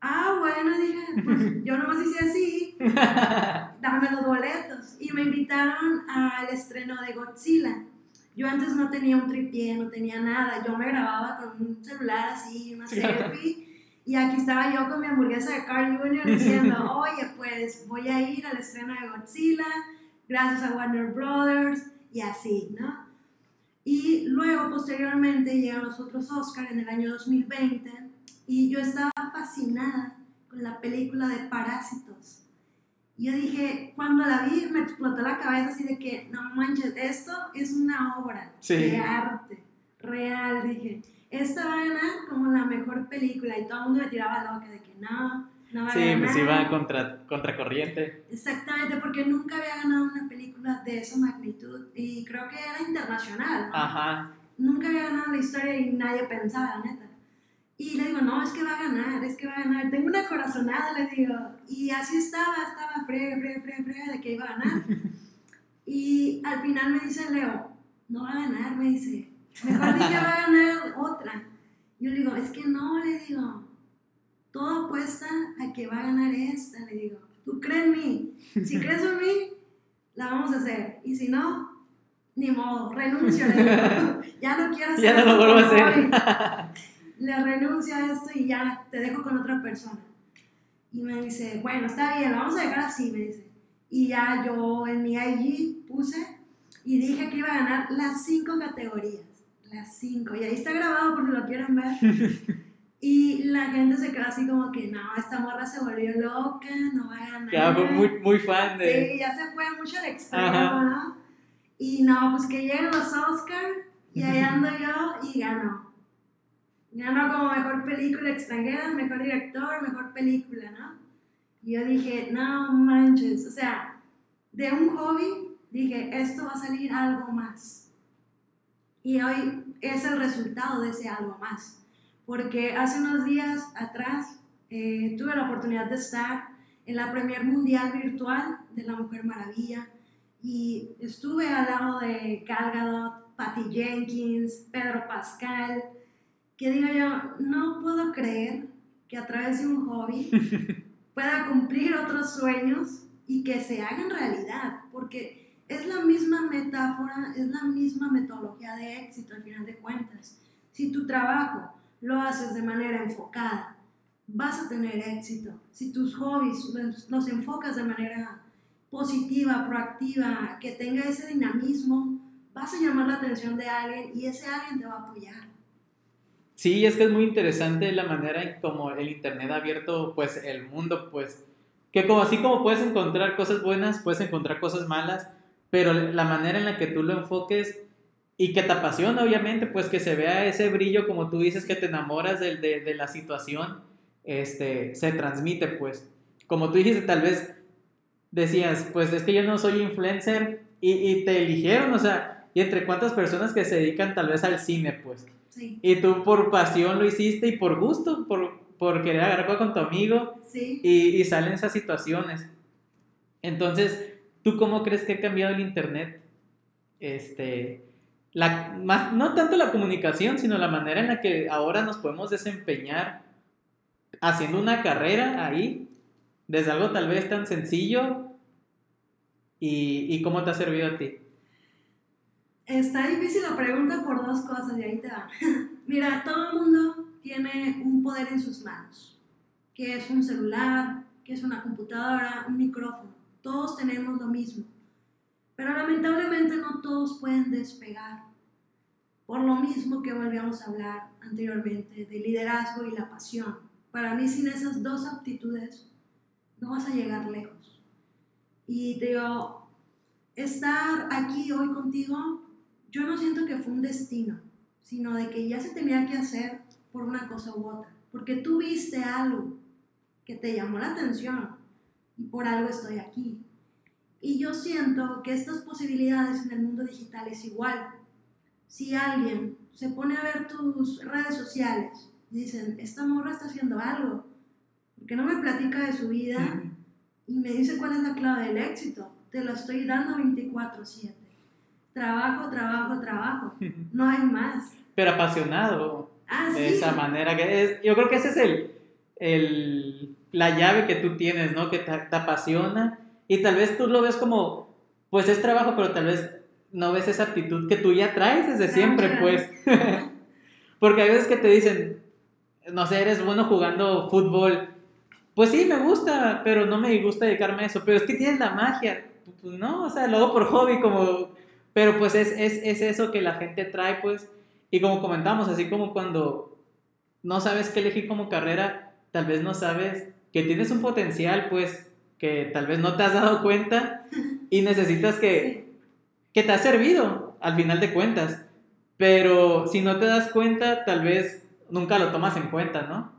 Ah, bueno, dije, pues yo nomás hice así, dame los boletos. Y me invitaron al estreno de Godzilla. Yo antes no tenía un tripié, no tenía nada. Yo me grababa con un celular así, una selfie. Y aquí estaba yo con mi hamburguesa de Carl Jr. diciendo, oye, pues voy a ir al estreno de Godzilla, gracias a Warner Brothers, y así, ¿no? Y luego, posteriormente, llegan los otros Oscar en el año 2020 y yo estaba fascinada con la película de Parásitos. Y yo dije, cuando la vi, me explotó la cabeza así de que, no manches, esto es una obra de arte real. Dije, esta va a ganar como la mejor película. Y todo el mundo me tiraba loca de que no, no va
sí,
a ganar.
pues iba contra, contracorriente.
Exactamente, porque nunca había ganado una película de esa magnitud y creo que era internacional, ¿no?
Ajá.
Nunca había ganado la historia y nadie pensaba, neta. Y le digo, no, es que va a ganar, es que va a ganar. Tengo una corazonada, le digo. Y así estaba, estaba fría, fría, fría, fría de que iba a ganar. Y al final me dice Leo, no va a ganar, me dice. Mejor di que va a ganar otra. Yo le digo, es que no, le digo. Todo apuesta a que va a ganar esta, le digo. Tú crees en mí. Si crees en mí, la vamos a hacer. Y si no, ni modo, renuncio, le digo. Ya no quiero hacer
Ya no lo vuelvo a hacer.
Le renuncio a esto y ya te dejo con otra persona. Y me dice, bueno, está bien, lo vamos a dejar así, me dice. Y ya yo en mi IG puse y dije que iba a ganar las cinco categorías. Las cinco. Y ahí está grabado por si lo quieren ver. Y la gente se quedó así como que, no, esta morra se volvió loca, no va a ganar.
Ya fue muy, muy fan de.
Sí, ya se fue mucho al extremo. ¿no? Y no, pues que lleguen los Oscars y ahí ando yo y ganó. Ganó como mejor película extranjera, mejor director, mejor película, ¿no? Y yo dije, no manches, o sea, de un hobby dije, esto va a salir algo más. Y hoy es el resultado de ese algo más. Porque hace unos días atrás eh, tuve la oportunidad de estar en la Premier Mundial Virtual de la Mujer Maravilla y estuve al lado de Gal Gadot, Patty Jenkins, Pedro Pascal, que digo yo, no puedo creer que a través de un hobby pueda cumplir otros sueños y que se hagan realidad, porque es la misma metáfora, es la misma metodología de éxito al final de cuentas. Si tu trabajo lo haces de manera enfocada, vas a tener éxito. Si tus hobbies los, enfocas de manera positiva, proactiva, que tenga ese dinamismo, vas a llamar la atención de alguien y ese alguien te va a apoyar.
Sí, es que es muy interesante la manera en como el internet ha abierto pues el mundo, pues que como así como puedes encontrar cosas buenas, puedes encontrar cosas malas, pero la manera en la que tú lo enfoques y que te apasiona, obviamente, pues que se vea ese brillo, como tú dices, que te enamoras de, de, de la situación, este, se transmite, pues. Como tú dijiste, tal vez decías, pues es que yo no soy influencer y, y te eligieron, o sea, y entre cuántas personas que se dedican tal vez al cine, pues.
Sí.
Y tú por pasión lo hiciste y por gusto, por, por querer agarrar con tu amigo
Sí.
y, y salen esas situaciones. Entonces, ¿tú cómo crees que ha cambiado el Internet? Este, la, más, no tanto la comunicación, sino la manera en la que ahora nos podemos desempeñar haciendo una carrera ahí, desde algo tal vez tan sencillo. ¿Y, y cómo te ha servido a ti?
Está difícil la pregunta por dos cosas y ahí te va. Mira, todo el mundo tiene un poder en sus manos, que es un celular, que es una computadora, un micrófono. Todos tenemos lo mismo. Pero lamentablemente no todos pueden despegar. Por lo mismo que volvíamos a hablar anteriormente de liderazgo y la pasión. Para mí sin esas dos aptitudes no vas a llegar lejos. Y te digo, estar aquí hoy contigo, yo no siento que fue un destino, sino de que ya se tenía que hacer por una cosa u otra, porque tú viste algo que te llamó la atención y por algo estoy aquí. Y yo siento que estas posibilidades en el mundo digital es igual. Si alguien se pone a ver tus redes sociales y dicen, esta morra está haciendo algo, porque no me platica de su vida y me dice cuál es la clave del éxito, te lo estoy dando 24/7. Trabajo, trabajo, trabajo. No hay más.
Pero apasionado.
Ah,
de esa manera que es, yo creo que ese es el, el la llave que tú tienes, ¿no? Que te, apasiona y tal vez tú lo ves como, pues es trabajo, pero tal vez no ves esa actitud que tú ya traes desde siempre, pues. Porque hay veces que te dicen, no sé, eres bueno jugando fútbol. Pues sí, me gusta, pero no me gusta dedicarme a eso. Pero es que tienes la magia. Pues no, o sea, lo hago por hobby, como... Pero pues es, es, es eso que la gente trae, pues. Y como comentamos, así como cuando no sabes qué elegir como carrera, tal vez no sabes que tienes un potencial, pues, que tal vez no te has dado cuenta y necesitas que, que te ha servido al final de cuentas. Pero si no te das cuenta, tal vez nunca lo tomas en cuenta, ¿no?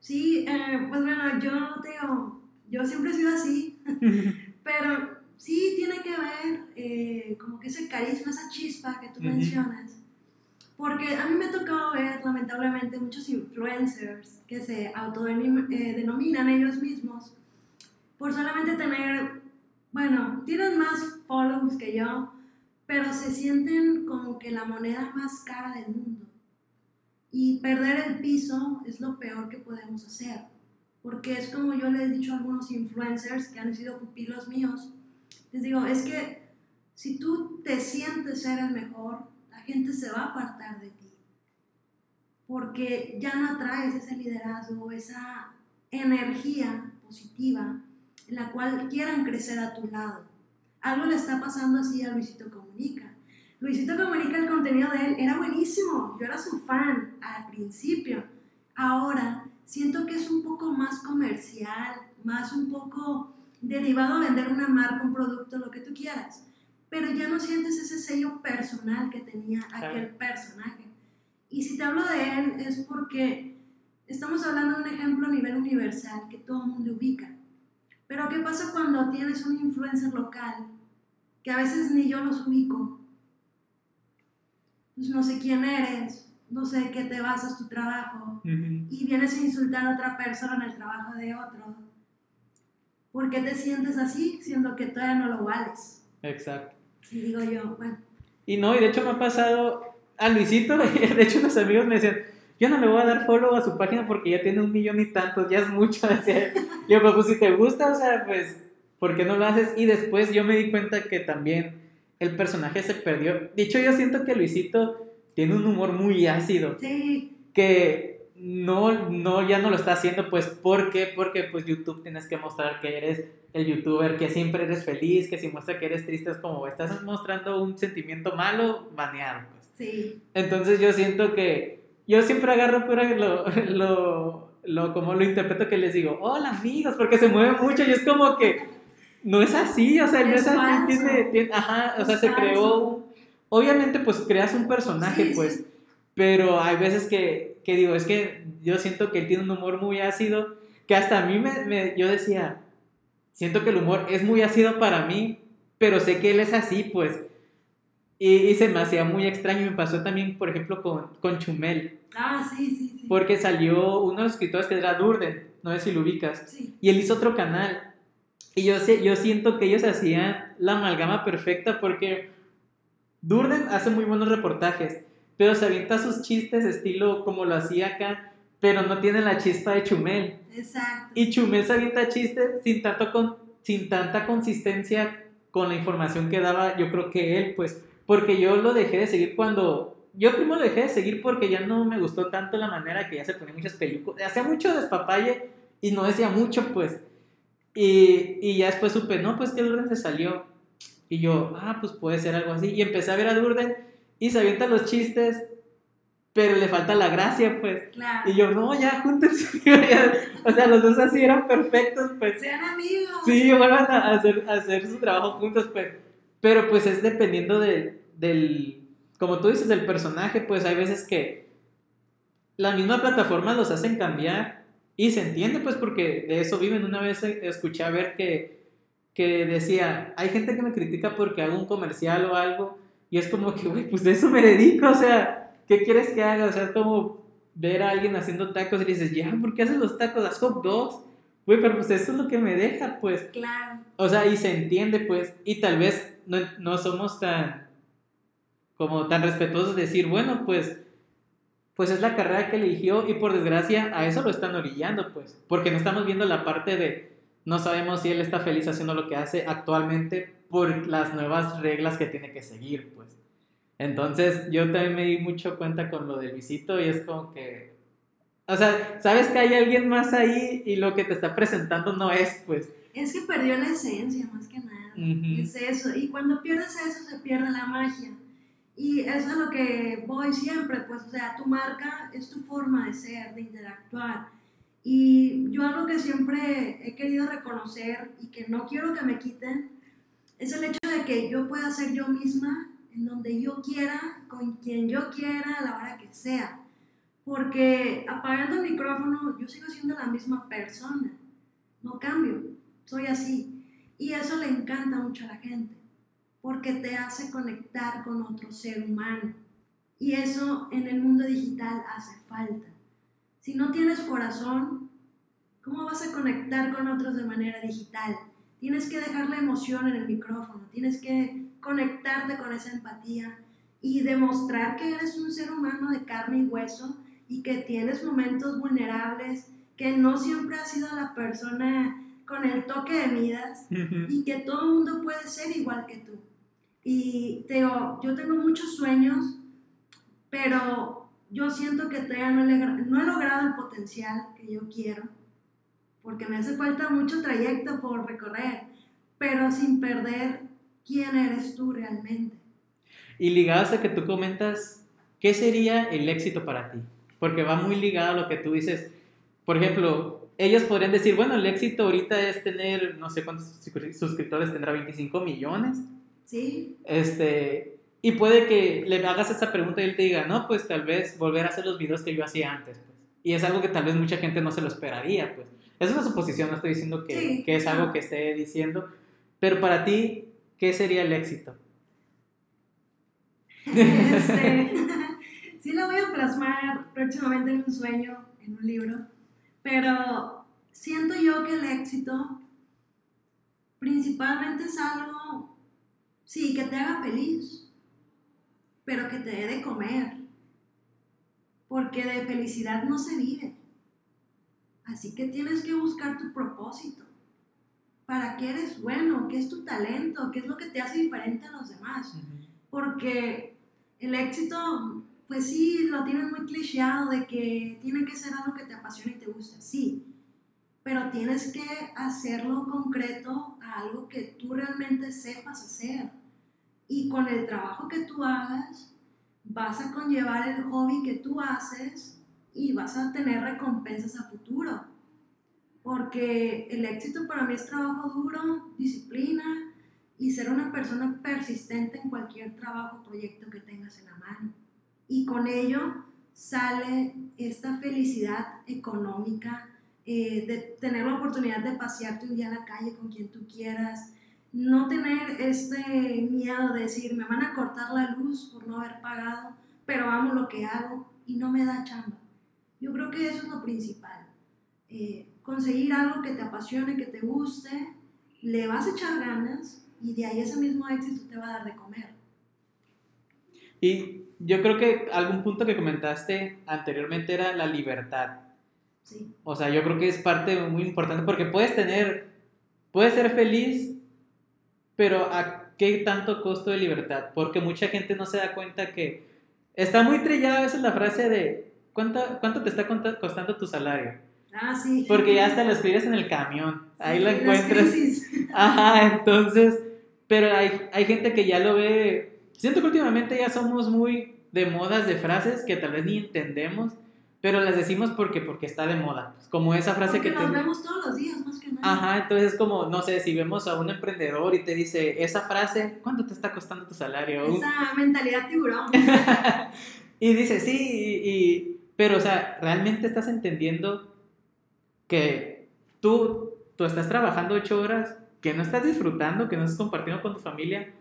Sí, eh, pues bueno, yo te digo, yo siempre he sido así, pero sí tiene que ver eh, como que ese carisma, esa chispa que tú mencionas porque a mí me ha tocado ver, lamentablemente, muchos influencers que se autodenominan ellos mismos por solamente tener, bueno, tienen más follows que yo, pero se sienten como que la moneda más cara del mundo. Y perder el piso es lo peor que podemos hacer. Porque es como yo les he dicho a algunos influencers que han sido pupilos míos. Les digo, es que si tú te sientes ser el mejor, gente se va a apartar de ti. Porque ya no atraes ese liderazgo, esa energía positiva en la cual quieran crecer a tu lado. Algo le está pasando así a Luisito Comunica. Luisito Comunica, el contenido de él era buenísimo. Yo era su fan al principio. Ahora siento que es un poco más comercial, más un poco derivado a vender una marca, un producto, lo que tú quieras pero ya no sientes ese personal que tenía aquel personaje. Y si te hablo de él es porque estamos hablando de un ejemplo a nivel universal que todo el mundo ubica. Pero ¿qué pasa cuando tienes un influencer local que a veces ni yo los ubico? Pues no sé quién eres, no sé qué te basas tu trabajo y vienes a insultar a otra persona en el trabajo de otro. ¿Por qué te sientes así siendo que todavía no lo vales?
Exacto.
Y digo yo, bueno.
Y no, y de hecho me ha pasado a Luisito, de hecho unos amigos me decían, yo no le voy a dar follow a su página porque ya tiene un millón y tantos, ya es mucho. yo, pues, pues si te gusta, o sea, pues, ¿por qué no lo haces? Y después yo me di cuenta que también el personaje se perdió. De hecho, yo siento que Luisito tiene un humor muy ácido.
Sí.
Que no, no, ya no lo está haciendo, pues, ¿por qué? Porque, pues, YouTube tienes que mostrar que eres el youtuber que siempre eres feliz, que si muestra que eres triste es como estás mostrando un sentimiento malo, baneado. Pues.
Sí.
Entonces yo siento que yo siempre agarro pura lo, lo, lo, como lo interpreto que les digo, hola amigos, porque se mueve mucho y es como que no es así, o sea, no es así, tiene, ajá, o sea, se creó, obviamente pues creas un personaje, pues, pero hay veces que, que digo, es que yo siento que él tiene un humor muy ácido, que hasta a mí me, me yo decía, siento que el humor es muy ácido para mí, pero sé que él es así, pues. Y, se me hacía muy extraño. Me pasó también, por ejemplo, con, con Chumel.
Ah, sí, sí, sí.
Porque salió uno de los escritores que era Durden, no sé si lo ubicas.
Sí.
Y él hizo otro canal. Y yo, sé, yo siento que ellos hacían la amalgama perfecta porque Durden hace muy buenos reportajes, pero se avienta sus chistes estilo como lo hacía acá pero no tiene la chispa de Chumel.
Exacto.
Y Chumel se avienta chistes sin, tanto con, sin tanta consistencia con la información que daba, yo creo que él, pues, porque yo lo dejé de seguir cuando... Yo primero lo dejé de seguir porque ya no me gustó tanto la manera que ya se ponía muchas películas. Hacía mucho despapalle y no decía mucho, pues. Y, y ya después supe, no, pues que Durden se salió. Y yo, ah, pues puede ser algo así. Y empecé a ver a Durden y se avienta los chistes pero le falta la gracia, pues.
Claro.
Y yo, no, ya, júntense. o sea, los dos así eran perfectos, pues.
Sean amigos.
Sí, vuelvan a hacer, a hacer su trabajo juntos, pues. Pero pues es dependiendo de, del, como tú dices, el personaje, pues hay veces que la misma plataforma los hacen cambiar y se entiende, pues, porque de eso viven. Una vez escuché a ver que, que decía, hay gente que me critica porque hago un comercial o algo y es como que, güey, pues de eso me dedico, o sea, ¿qué quieres que haga? O sea, es como ver a alguien haciendo tacos y dices, ya, ¿por qué haces los tacos? Haz hot dogs. Güey, pero pues eso es lo que me deja, pues.
Claro.
O sea, y se entiende, pues, y tal vez no, no somos tan, como tan respetuosos de decir, bueno, pues, pues es la carrera que eligió y por desgracia a eso lo están orillando, pues, porque no estamos viendo la parte de, no sabemos si él está feliz haciendo lo que hace actualmente por las nuevas reglas que tiene que seguir, pues. Entonces, yo también me di mucho cuenta con lo del visito y es como que, o sea, sabes que hay alguien más ahí y lo que te está presentando no es, pues.
Es que perdió la esencia, más que nada. Es eso. Y cuando pierdes eso, se pierde la magia. Y eso es lo que voy siempre, pues, o sea, tu marca es tu forma de ser, de interactuar. Y yo algo que siempre he querido reconocer y que no quiero que me quiten, es el hecho de que yo pueda ser yo misma en donde yo quiera, con quien yo quiera, a la hora que sea. Porque apagando el micrófono, yo sigo siendo la misma persona. No cambio, soy así. Y eso le encanta mucho a la gente, porque te hace conectar con otro ser humano. Y eso en el mundo digital hace falta. Si no tienes corazón, ¿cómo vas a conectar con otros de manera digital? Tienes que dejar la emoción en el micrófono, tienes que conectarte con esa empatía y demostrar que eres un ser humano de carne y hueso y que tienes momentos vulnerables, que no siempre has sido la persona con el toque de Midas y que todo el mundo puede ser igual que tú. Y te digo, yo tengo muchos sueños, pero yo siento que todavía no no he logrado el potencial que yo quiero, porque me hace falta mucho trayecto por recorrer, pero sin perder quién eres tú realmente.
Y ligado a que tú comentas, ¿qué sería el éxito para ti? Porque va muy ligado a lo que tú dices. Por ejemplo, ellos podrían decir, bueno, el éxito ahorita es tener, no sé cuántos suscriptores tendrá, 25 millones.
Sí.
Este, y puede que le hagas esa pregunta y él te diga, no, pues tal vez volver a hacer los videos que yo hacía antes. Pues". Y es algo que tal vez mucha gente no se lo esperaría, pues. Es una suposición, no estoy diciendo que, que es algo que esté diciendo. Pero para ti, ¿qué sería el éxito?
Este, sí lo voy a plasmar próximamente en un sueño, en un libro, pero siento yo que el éxito principalmente es algo, sí, que te haga feliz, pero que te dé de comer, porque de felicidad no se vive. Así que tienes que buscar tu propósito para qué eres bueno, qué es tu talento, qué es lo que te hace diferente a los demás. Porque el éxito, pues sí, lo tienes muy clichéado de que tiene que ser algo que te apasione y te guste, sí, pero tienes que hacerlo concreto a algo que tú realmente sepas hacer. Y con el trabajo que tú hagas, vas a conllevar el hobby que tú haces y vas a tener recompensas a futuro porque el éxito para mí es trabajo duro, disciplina y ser una persona persistente en cualquier trabajo o proyecto que tengas en la mano. Y con ello sale esta felicidad económica, eh, de tener la oportunidad de pasearte un día a la calle con quien tú quieras, no tener este miedo de decir, me van a cortar la luz por no haber pagado, pero amo lo que hago y no me da chamba. Yo creo que eso es lo principal. Eh, conseguir algo que te apasione, que te guste, le vas a echar ganas y de ahí ese mismo éxito te va a dar de comer.
Y yo creo que algún punto que comentaste anteriormente era la libertad.
Sí.
O sea, yo creo que es parte muy importante porque puedes tener, puedes ser feliz, pero ¿a qué tanto costo de libertad? Porque mucha gente no se da cuenta que está muy trillada a veces la frase de ¿cuánto, cuánto te está costando tu salario?
Ah, sí.
Porque ya hasta lo escribes en el camión. Ahí lo encuentras. Ajá, entonces. Pero hay, hay gente que ya lo ve. Siento que últimamente ya somos muy de modas de frases que tal vez ni entendemos. pero las decimos porque, porque está de moda. Como esa frase
Porque
que
las
te...
vemos todos los días, más que nada.
Ajá, entonces como, no sé, si vemos a un emprendedor y te dice esa frase, ¿cuánto te está costando tu salario?
Esa mentalidad tiburón.
y dice, sí, y, y- pero o sea, realmente estás entendiendo que tú, tú estás trabajando ocho horas, que no estás disfrutando, que no estás compartiendo con tu familia,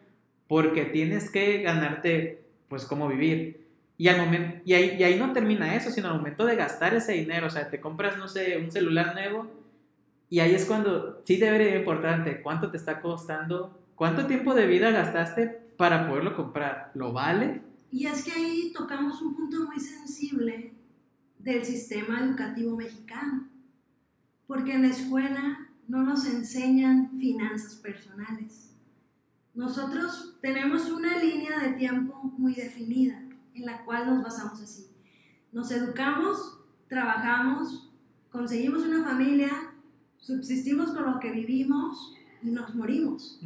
porque tienes que ganarte, pues, cómo vivir. Y, al momento, y, ahí, y ahí no termina eso, sino al momento de gastar ese dinero, o sea, te compras, no sé, un celular nuevo, y ahí es cuando sí debería importarte cuánto te está costando, cuánto tiempo de vida gastaste para poderlo comprar. ¿Lo vale?
Y es que ahí tocamos un punto muy sensible del sistema educativo mexicano, porque en la escuela no nos enseñan finanzas personales. Nosotros tenemos una línea de tiempo muy definida en la cual nos basamos así. Nos educamos, trabajamos, conseguimos una familia, subsistimos con lo que vivimos y nos morimos.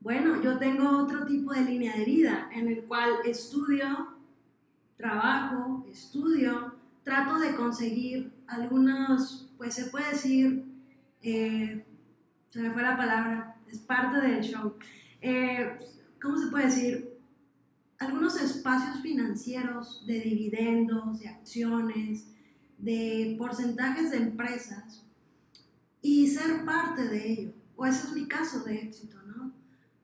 Bueno, yo tengo otro tipo de línea de vida en el cual estudio, trabajo, estudio, trato de conseguir algunos, pues se puede decir, eh, se me fue la palabra, es parte del show. Eh, ¿Cómo se puede decir? Algunos espacios financieros de dividendos, de acciones, de porcentajes de empresas y ser parte de ello. O ese es mi caso de éxito, ¿no?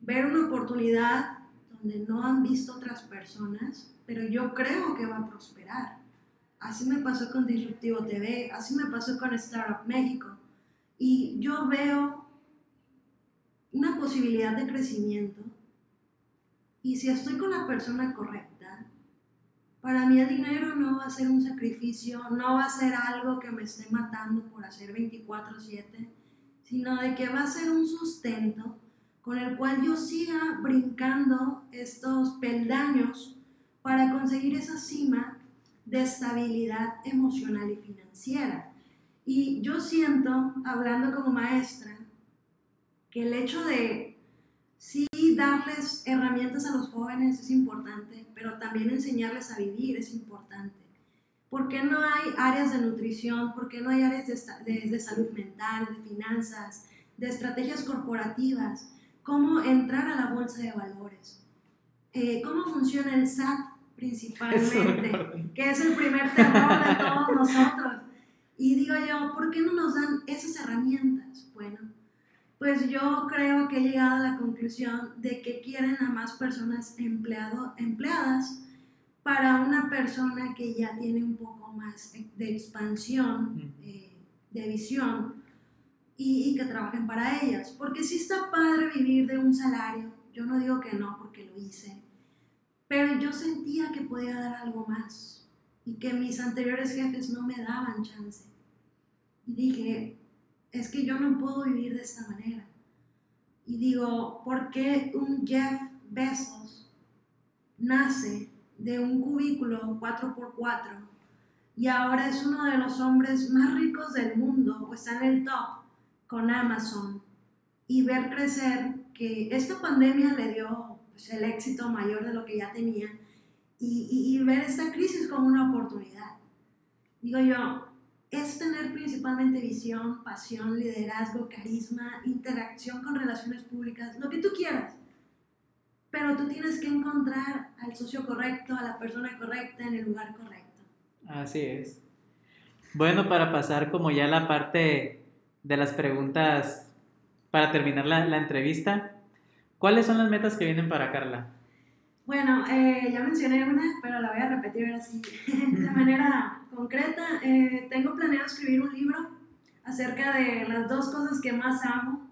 ver una oportunidad donde no han visto otras personas, pero yo creo que va a prosperar. Así me pasó con Disruptivo TV, así me pasó con Startup México. Y yo veo una posibilidad de crecimiento. Y si estoy con la persona correcta, para mí el dinero no va a ser un sacrificio, no va a ser algo que me esté matando por hacer 24/7, sino de que va a ser un sustento con el cual yo siga brincando estos peldaños para conseguir esa cima de estabilidad emocional y financiera. Y yo siento, hablando como maestra, que el hecho de sí darles herramientas a los jóvenes es importante, pero también enseñarles a vivir es importante. ¿Por qué no hay áreas de nutrición? ¿Por qué no hay áreas de, de, salud mental, de finanzas, de estrategias corporativas? cómo entrar a la bolsa de valores, eh, cómo funciona el SAT principalmente, que es el primer terror de todos nosotros. Y digo yo, ¿por qué no nos dan esas herramientas? Bueno, pues yo creo que he llegado a la conclusión de que quieren a más personas empleado, empleadas para una persona que ya tiene un poco más de expansión, eh, de visión, y, y, que trabajen para ellas. Porque sí está padre vivir de un salario, yo no digo que no porque lo hice, pero yo sentía que podía dar algo más y que mis anteriores jefes no me daban chance. Y dije, es que yo no puedo vivir de esta manera. Y digo, ¿por qué un Jeff Bezos nace de un cubículo 4x4 y ahora es uno de los hombres más ricos del mundo o está en el top? con Amazon y ver crecer que esta pandemia le dio el éxito mayor de lo que ya tenía y, y, y, ver esta crisis como una oportunidad. Digo yo, es tener principalmente visión, pasión, liderazgo, carisma, interacción con relaciones públicas, lo que tú quieras. Pero tú tienes que encontrar al socio correcto, a la persona correcta, en el lugar correcto.
Así es. Bueno, para pasar como ya la parte de las preguntas para terminar la, la, entrevista. ¿Cuáles son las metas que vienen para Carla?
Bueno, eh, ya mencioné una, pero la voy a repetir así de manera concreta. Eh, tengo planeado escribir un libro acerca de las dos cosas que más amo,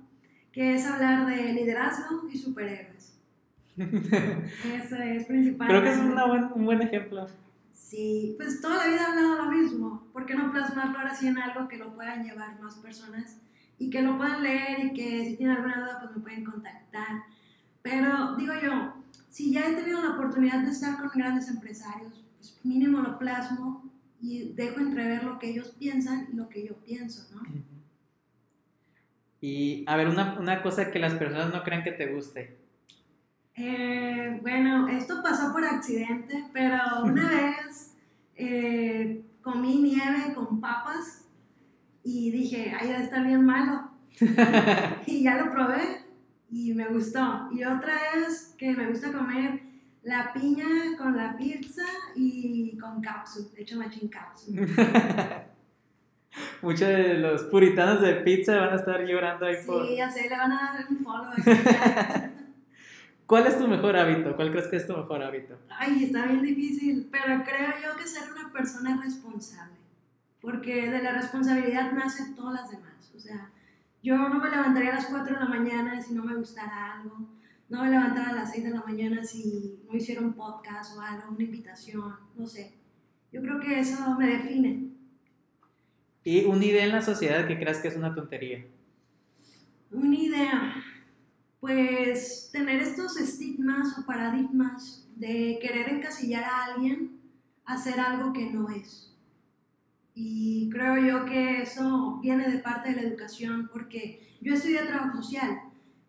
que es hablar de liderazgo y superhéroes. Eso es principal.
Creo que es una buen, un buen ejemplo.
Sí, pues toda la vida he hablado lo mismo. ¿Por qué no plasmarlo ahora sí en algo que lo puedan llevar más personas y que lo puedan leer y que si tienen alguna duda pues me pueden contactar? Pero digo yo, si ya he tenido la oportunidad de estar con grandes empresarios, pues mínimo lo plasmo y dejo entrever lo que ellos piensan y lo que yo pienso, ¿no?
Y a ver, una, una cosa que las personas no crean que te guste.
Eh, bueno, esto pasó por accidente, pero una vez eh, nieve con papas y dije, ay, debe estar bien malo. y ya lo probé y me gustó. Y otra es que me gusta comer la piña con la pizza y con capsu, de hecho machín capsu.
Muchos de los puritanos de pizza van a estar llorando ahí por...
Sí, ya sé, le van a dar un follow.
¿Cuál es tu mejor hábito? ¿Cuál crees que es tu mejor hábito?
Ay, está bien difícil, pero creo yo que ser una persona responsable, porque de la responsabilidad nacen todas las demás. O sea, yo no me levantaría a las 4 de la mañana si no me gustara algo, no me levantara a las 6 de la mañana si no hiciera un podcast o algo, una invitación, no sé. Yo creo que eso me define.
¿Y una idea en la sociedad que creas que es una tontería?
Una idea pues tener estos estigmas o paradigmas de querer encasillar a alguien a hacer algo que no es. Y creo yo que eso viene de parte de la educación porque yo estudié trabajo social,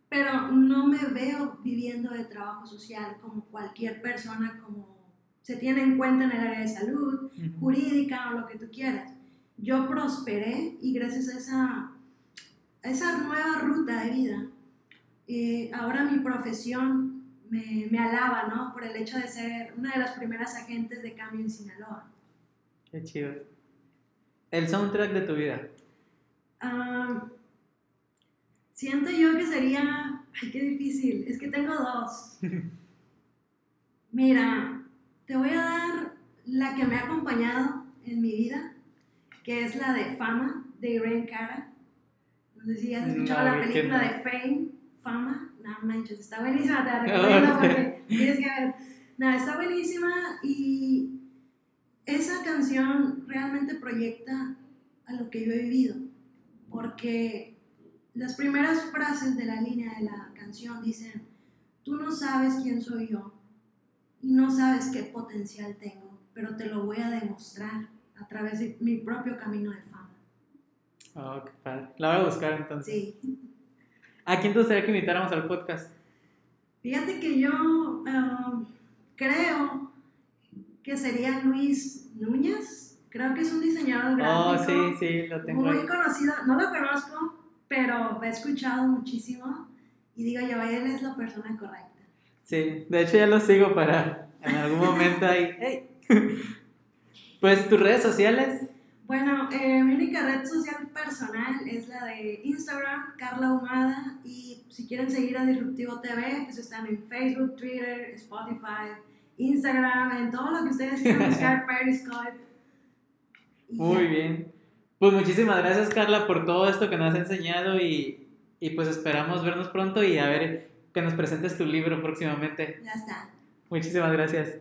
pero no me veo viviendo de trabajo social como cualquier persona, como se tiene en cuenta en el área de salud, jurídica o lo que tú quieras. Yo prosperé y gracias a esa, a esa nueva ruta de vida eh, ahora mi profesión me, me, alaba, ¿no? Por el hecho de ser una de las primeras agentes de cambio en Sinaloa.
Qué chido. ¿El soundtrack de tu vida?
siento yo que sería... Ay, qué difícil. Es que tengo dos. Mira, te voy a dar la que me ha acompañado en mi vida, que es la de Fama, de Irene Cara. No sé si has escuchado la película de Fame fama, no manches, está buenísima, te la recomiendo porque tienes que ver. No, está buenísima y esa canción realmente proyecta a lo que yo he vivido, porque las primeras frases de la línea de la canción dicen, tú no sabes quién soy yo y no sabes qué potencial tengo, pero te lo voy a demostrar a través de mi propio camino de fama.
Oh, qué padre. La voy a buscar entonces.
Sí.
¿A quién te gustaría que invitáramos al podcast?
Fíjate que yo um, creo que sería Luis Núñez. Creo que es un diseñador
gráfico. Oh, sí, sí, lo tengo.
Muy conocido. No lo conozco, pero he escuchado muchísimo. Y digo yo, él es la persona correcta.
Sí, de hecho ya lo sigo para en algún momento ahí. Hey. Pues tus redes sociales.
Bueno, eh, mi única red social personal es la de Instagram, Carla Humada, y si quieren seguir a Disruptivo TV, pues están en Facebook, Twitter, Spotify, Instagram, en todo lo que ustedes quieran buscar, Periscope.
Muy bien. Pues muchísimas gracias Carla por todo esto que nos has enseñado y, y pues esperamos vernos pronto y a ver que nos presentes tu libro próximamente.
Ya está.
Muchísimas gracias.